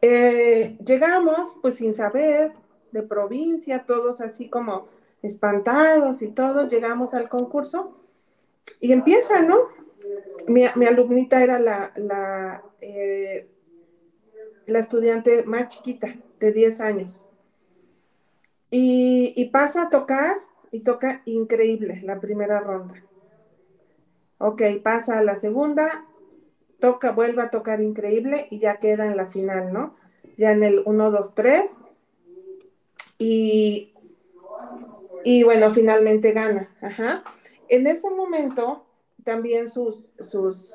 Eh, llegamos pues sin saber, de provincia, todos así como espantados y todo, llegamos al concurso y empieza, ¿no? Mi, alumnita era la, la, eh, la, estudiante más chiquita, de 10 años. Y pasa a tocar y toca increíble la primera ronda. Ok, pasa a la segunda, toca, vuelve a tocar increíble y ya queda en la final, ¿no? Ya en el 1, 2, 3. Y, y bueno, finalmente gana. Ajá. En ese momento también sus, sus,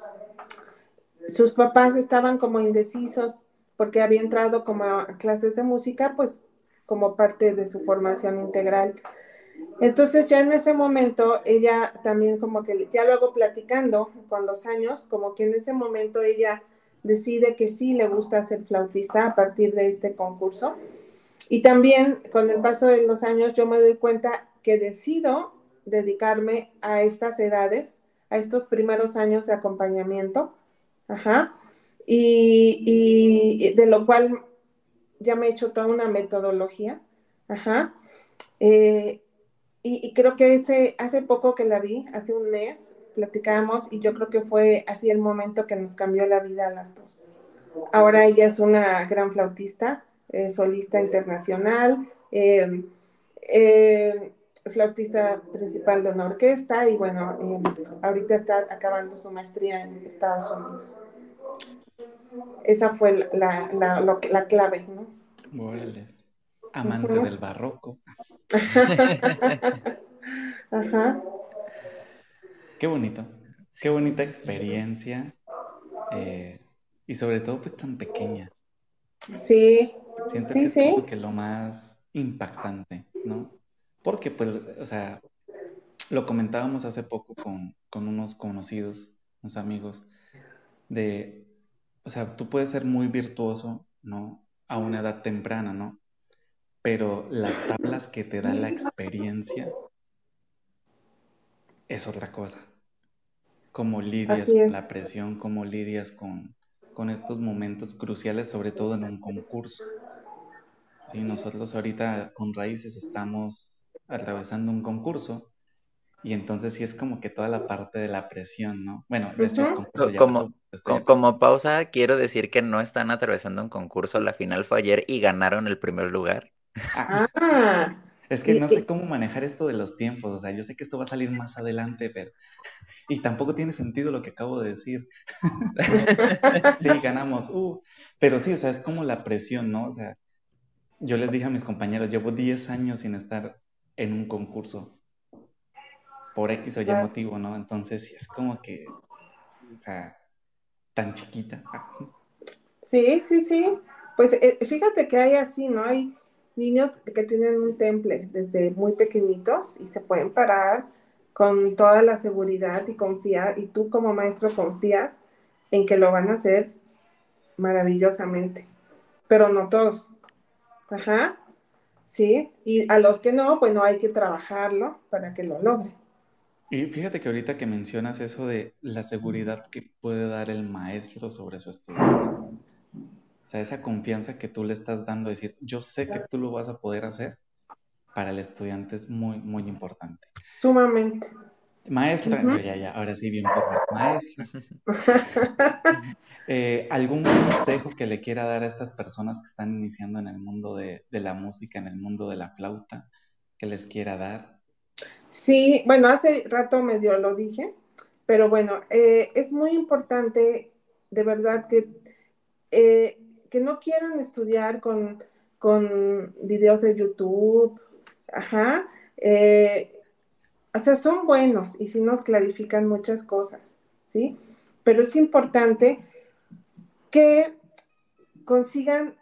sus papás estaban como indecisos porque había entrado como a clases de música, pues como parte de su formación integral. Entonces ya en ese momento ella también como que ya luego platicando con los años, como que en ese momento ella decide que sí le gusta ser flautista a partir de este concurso. Y también con el paso de los años yo me doy cuenta que decido dedicarme a estas edades, a estos primeros años de acompañamiento. Ajá. Y, de lo cual ya me he hecho toda una metodología. Ajá. Eh, y, creo que ese, hace poco que la vi, hace un mes, platicábamos y yo creo que fue así el momento que nos cambió la vida a las dos. Ahora ella es una gran flautista, eh, solista internacional, em, eh, flautista principal de una orquesta y bueno, ahorita está acabando su maestría en Estados Unidos. Esa fue la, la, la clave, ¿no? Amante del barroco. Ajá. Qué bonito. Qué bonita experiencia. Eh, y sobre todo, pues tan pequeña. Sí. Siento que es como que lo más impactante, ¿no? Porque, pues, o sea, lo comentábamos hace poco con, con unos conocidos, unos amigos, de o sea, tú puedes ser muy virtuoso, ¿no? A una edad temprana, ¿no? Pero las tablas que te da la experiencia es otra cosa. Cómo lidias con la presión, cómo lidias con, con estos momentos cruciales, sobre todo en un concurso. Sí, nosotros ahorita con Raíces estamos atravesando un concurso y entonces sí es como que toda la parte de la presión, ¿no? Bueno, de estos concursos ya como, como, pausa, quiero decir que no están atravesando un concurso, la final fue ayer y ganaron el primer lugar. Ah, es que no sé cómo manejar esto de los tiempos, o sea, yo sé que esto va a salir más adelante, pero... Y tampoco tiene sentido lo que acabo de decir. sí, ganamos, uh. Pero sí, o sea, es como la presión, ¿no? O sea, yo les dije a mis compañeros, llevo 10 años sin estar en un concurso por X o Y motivo, ¿no? Entonces, sí, es como que, o sea, tan chiquita. Sí, sí, sí. Pues eh, fíjate que hay así, ¿no? Hay niños que tienen un temple desde muy pequeñitos y se pueden parar con toda la seguridad y confiar, y tú como maestro confías en que lo van a hacer maravillosamente, pero no todos. Ajá, sí, y a los que no, pues no hay que trabajarlo para que lo logre. Y fíjate que ahorita que mencionas eso de la seguridad que puede dar el maestro sobre su estudiante, o sea, esa confianza que tú le estás dando, decir, yo sé que tú lo vas a poder hacer, para el estudiante es muy, muy importante. Sumamente. Maestra, yo ya, ya, ahora sí bien por maestra. Eh, ¿Algún consejo que le quiera dar a estas personas que están iniciando en el mundo de, la música, en el mundo de la flauta, que les quiera dar? Sí, bueno, hace rato medio lo dije, pero bueno, eh, es muy importante de verdad que eh, que no quieran estudiar con, con videos de YouTube, ajá, eh, o sea, son buenos y sí nos clarifican muchas cosas, ¿sí? Pero es importante que consigan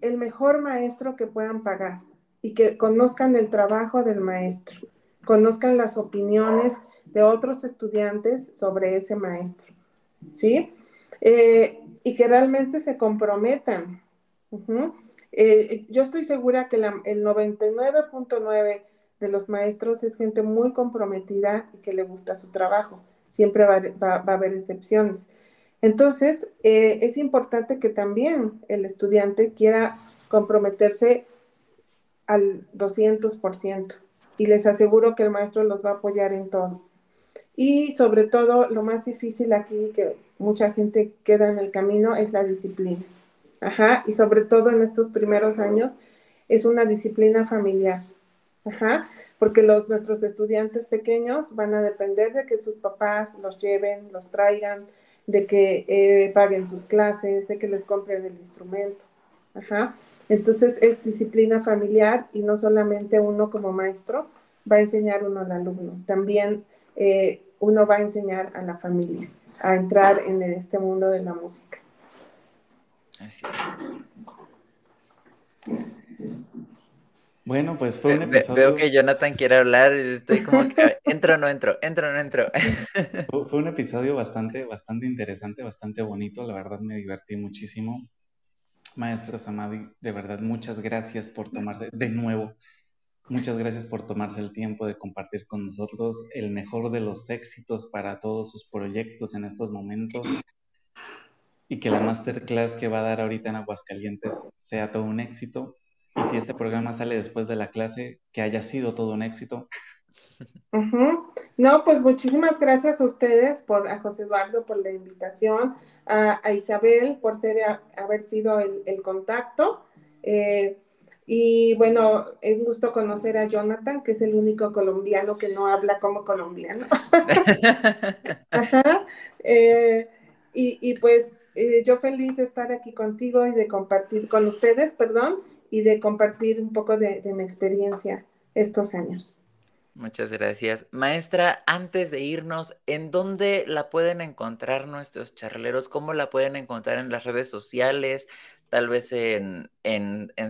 el mejor maestro que puedan pagar y que conozcan el trabajo del maestro, conozcan las opiniones de otros estudiantes sobre ese maestro, ¿sí? Eh, y que realmente se comprometan. Eh, yo estoy segura que el 99.9 de los maestros se siente muy comprometida y que le gusta su trabajo. Siempre va, a haber excepciones. Entonces, eh, es importante que también el estudiante quiera comprometerse al 200% y les aseguro que el maestro los va a apoyar en todo. Y sobre todo, lo más difícil aquí, que mucha gente queda en el camino, es la disciplina. Ajá, y sobre todo en estos primeros años, es una disciplina familiar. Ajá, porque los, nuestros estudiantes pequeños van a depender de que sus papás los lleven, los traigan, de que eh, paguen sus clases, de que les compren el instrumento. Ajá. Entonces es disciplina familiar y no solamente uno como maestro va a enseñar uno al alumno, también eh, uno va a enseñar a la familia a entrar en este mundo de la música. Así Bueno, pues fue un episodio. Veo que Jonathan quiere hablar, estoy como que entro o no entro, entro o no entro. Fue un episodio bastante, bastante interesante, bastante bonito, la verdad me divertí muchísimo. Maestra Samadi, de verdad, muchas gracias por tomarse de nuevo Muchas gracias por tomarse el tiempo de compartir con nosotros el mejor de los éxitos para todos sus proyectos en estos momentos y que la masterclass que va a dar ahorita en Aguascalientes sea todo un éxito. Y si este programa sale después de la clase, que haya sido todo un éxito. No, pues muchísimas gracias a ustedes, por, a José Eduardo por la invitación, a, Isabel por ser, haber sido el, el contacto. Eh, y bueno, es un gusto conocer a Jonathan, que es el único colombiano que no habla como colombiano. Eh, y, pues eh, yo feliz de estar aquí contigo y de compartir con ustedes, perdón, y de compartir un poco de, de mi experiencia estos años. Muchas gracias. Maestra, antes de irnos, ¿en dónde la pueden encontrar nuestros charleros? ¿Cómo la pueden encontrar en las redes sociales? Tal vez en,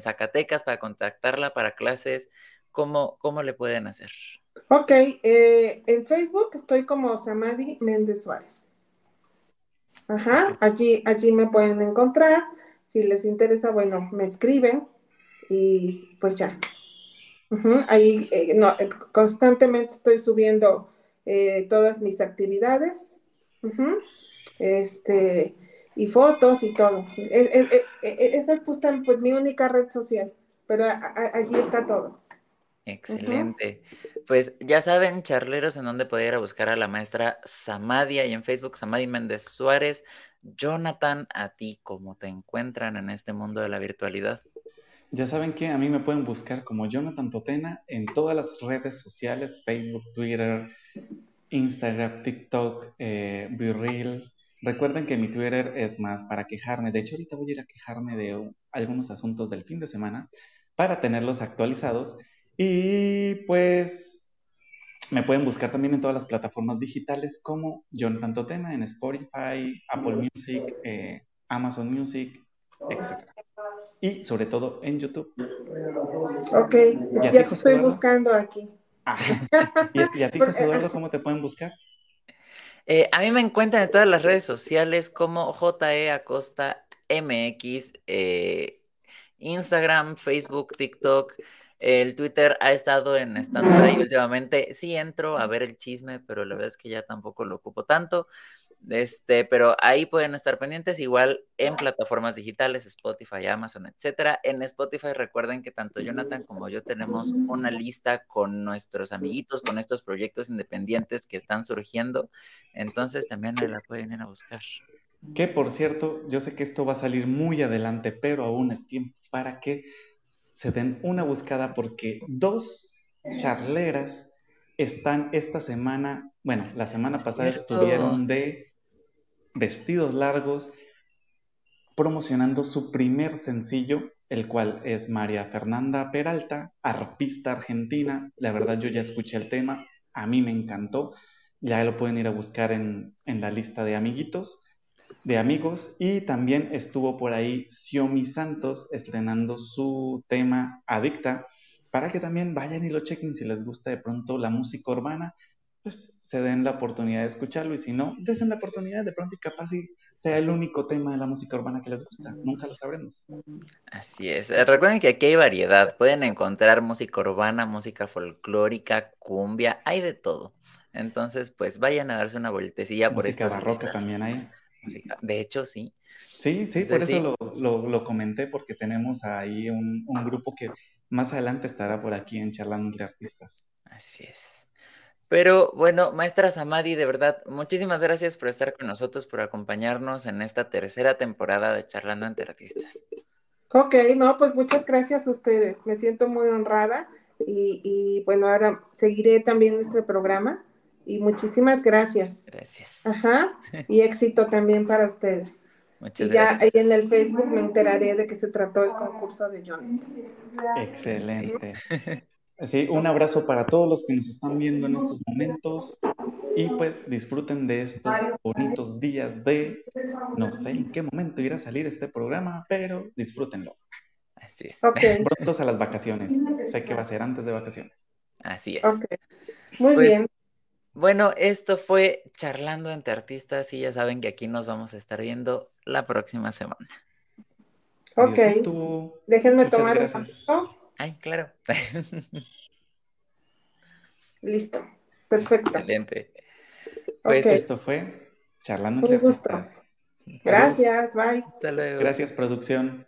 Zacatecas para contactarla para clases, ¿cómo, cómo le pueden hacer? Ok, eh, en Facebook estoy como Samadi Méndez Suárez. Ajá, allí, allí me pueden encontrar. Si les interesa, bueno, me escriben y pues ya. Ahí eh, no, eh, constantemente estoy subiendo eh, todas mis actividades. Este, y fotos y todo. esa es justo pues, mi única red social, pero allí está todo. Excelente. Pues ya saben, charleros, en dónde poder ir a buscar a la maestra Samadia y en Facebook Samadi Méndez Suárez. Jonathan, a ti, ¿cómo te encuentran en este mundo de la virtualidad? Ya saben que a mí me pueden buscar como Jonathan Totena en todas las redes sociales, Facebook, Twitter, Instagram, TikTok, eh, Recuerden que mi Twitter es más para quejarme. De hecho, ahorita voy a ir a quejarme de algunos asuntos del fin de semana para tenerlos actualizados. Y pues me pueden buscar también en todas las plataformas digitales como Jonathan Totena en Spotify, Apple Music, eh, Amazon Music, etc. Y sobre todo en YouTube. Ok, ya te estoy buscando aquí. Ah, ¿Y, a ti, José Eduardo, cómo te pueden buscar? Eh, a mí me encuentran en todas las redes sociales como JE Acosta MX, eh, Instagram, Facebook, TikTok. El Twitter ha estado en stand-by últimamente. Sí entro a ver el chisme, pero la verdad es que ya tampoco lo ocupo tanto. Este, pero ahí pueden estar pendientes, igual en plataformas digitales, Spotify, Amazon, etcétera. En Spotify recuerden que tanto Jonathan como yo tenemos una lista con nuestros amiguitos, con estos proyectos independientes que están surgiendo. Entonces también la pueden ir a buscar. Que por cierto, yo sé que esto va a salir muy adelante, pero aún es tiempo para que se den una buscada porque dos charleras están esta semana, bueno, la semana pasada estuvieron de vestidos largos promocionando su primer sencillo, el cual es María Fernanda Peralta, arpista argentina. La verdad yo ya escuché el tema, a mí me encantó. Ya lo pueden ir a buscar en, en la lista de amiguitos de amigos y también estuvo por ahí Xiomi Santos estrenando su tema Adicta para que también vayan y lo chequen si les gusta de pronto la música urbana, pues se den la oportunidad de escucharlo y si no, desen la oportunidad de pronto y capaz si sea el único tema de la música urbana que les gusta, nunca lo sabremos. Así es, eh, recuerden que aquí hay variedad, pueden encontrar música urbana, música folclórica, cumbia, hay de todo. Entonces, pues vayan a darse una vueltecilla por esta. Música barroca también hay. De hecho, sí. Sí, sí, por eso Lo, comenté, porque tenemos ahí un, grupo que más adelante estará por aquí en Charlando entre Artistas. Así es. Pero bueno, maestra Samadi, de verdad, muchísimas gracias por estar con nosotros, por acompañarnos en esta tercera temporada de Charlando entre Artistas. Ok, no, pues muchas gracias a ustedes. Me siento muy honrada y, y bueno, ahora seguiré también nuestro programa y muchísimas gracias. Gracias. Ajá. Y éxito también para ustedes. Muchas y ya ahí en el Facebook me enteraré de que se trató el concurso de Jonathan. Excelente. Sí, un abrazo para todos los que nos están viendo en estos momentos y pues disfruten de estos bonitos días de, no sé en qué momento irá a salir este programa, pero disfrútenlo. Así es. Okay. Prontos a las vacaciones. Sé que va a ser antes de vacaciones. Así es. Okay. Muy pues, bien. Bueno, esto fue Charlando entre Artistas y ya saben que aquí nos vamos a estar viendo la próxima semana. Ok. Déjenme tomar un poquito. Ay, claro. Listo. Perfecto. Excelente. Pues esto fue Charlando entre Artistas. Gracias, bye. Hasta luego. Gracias, producción.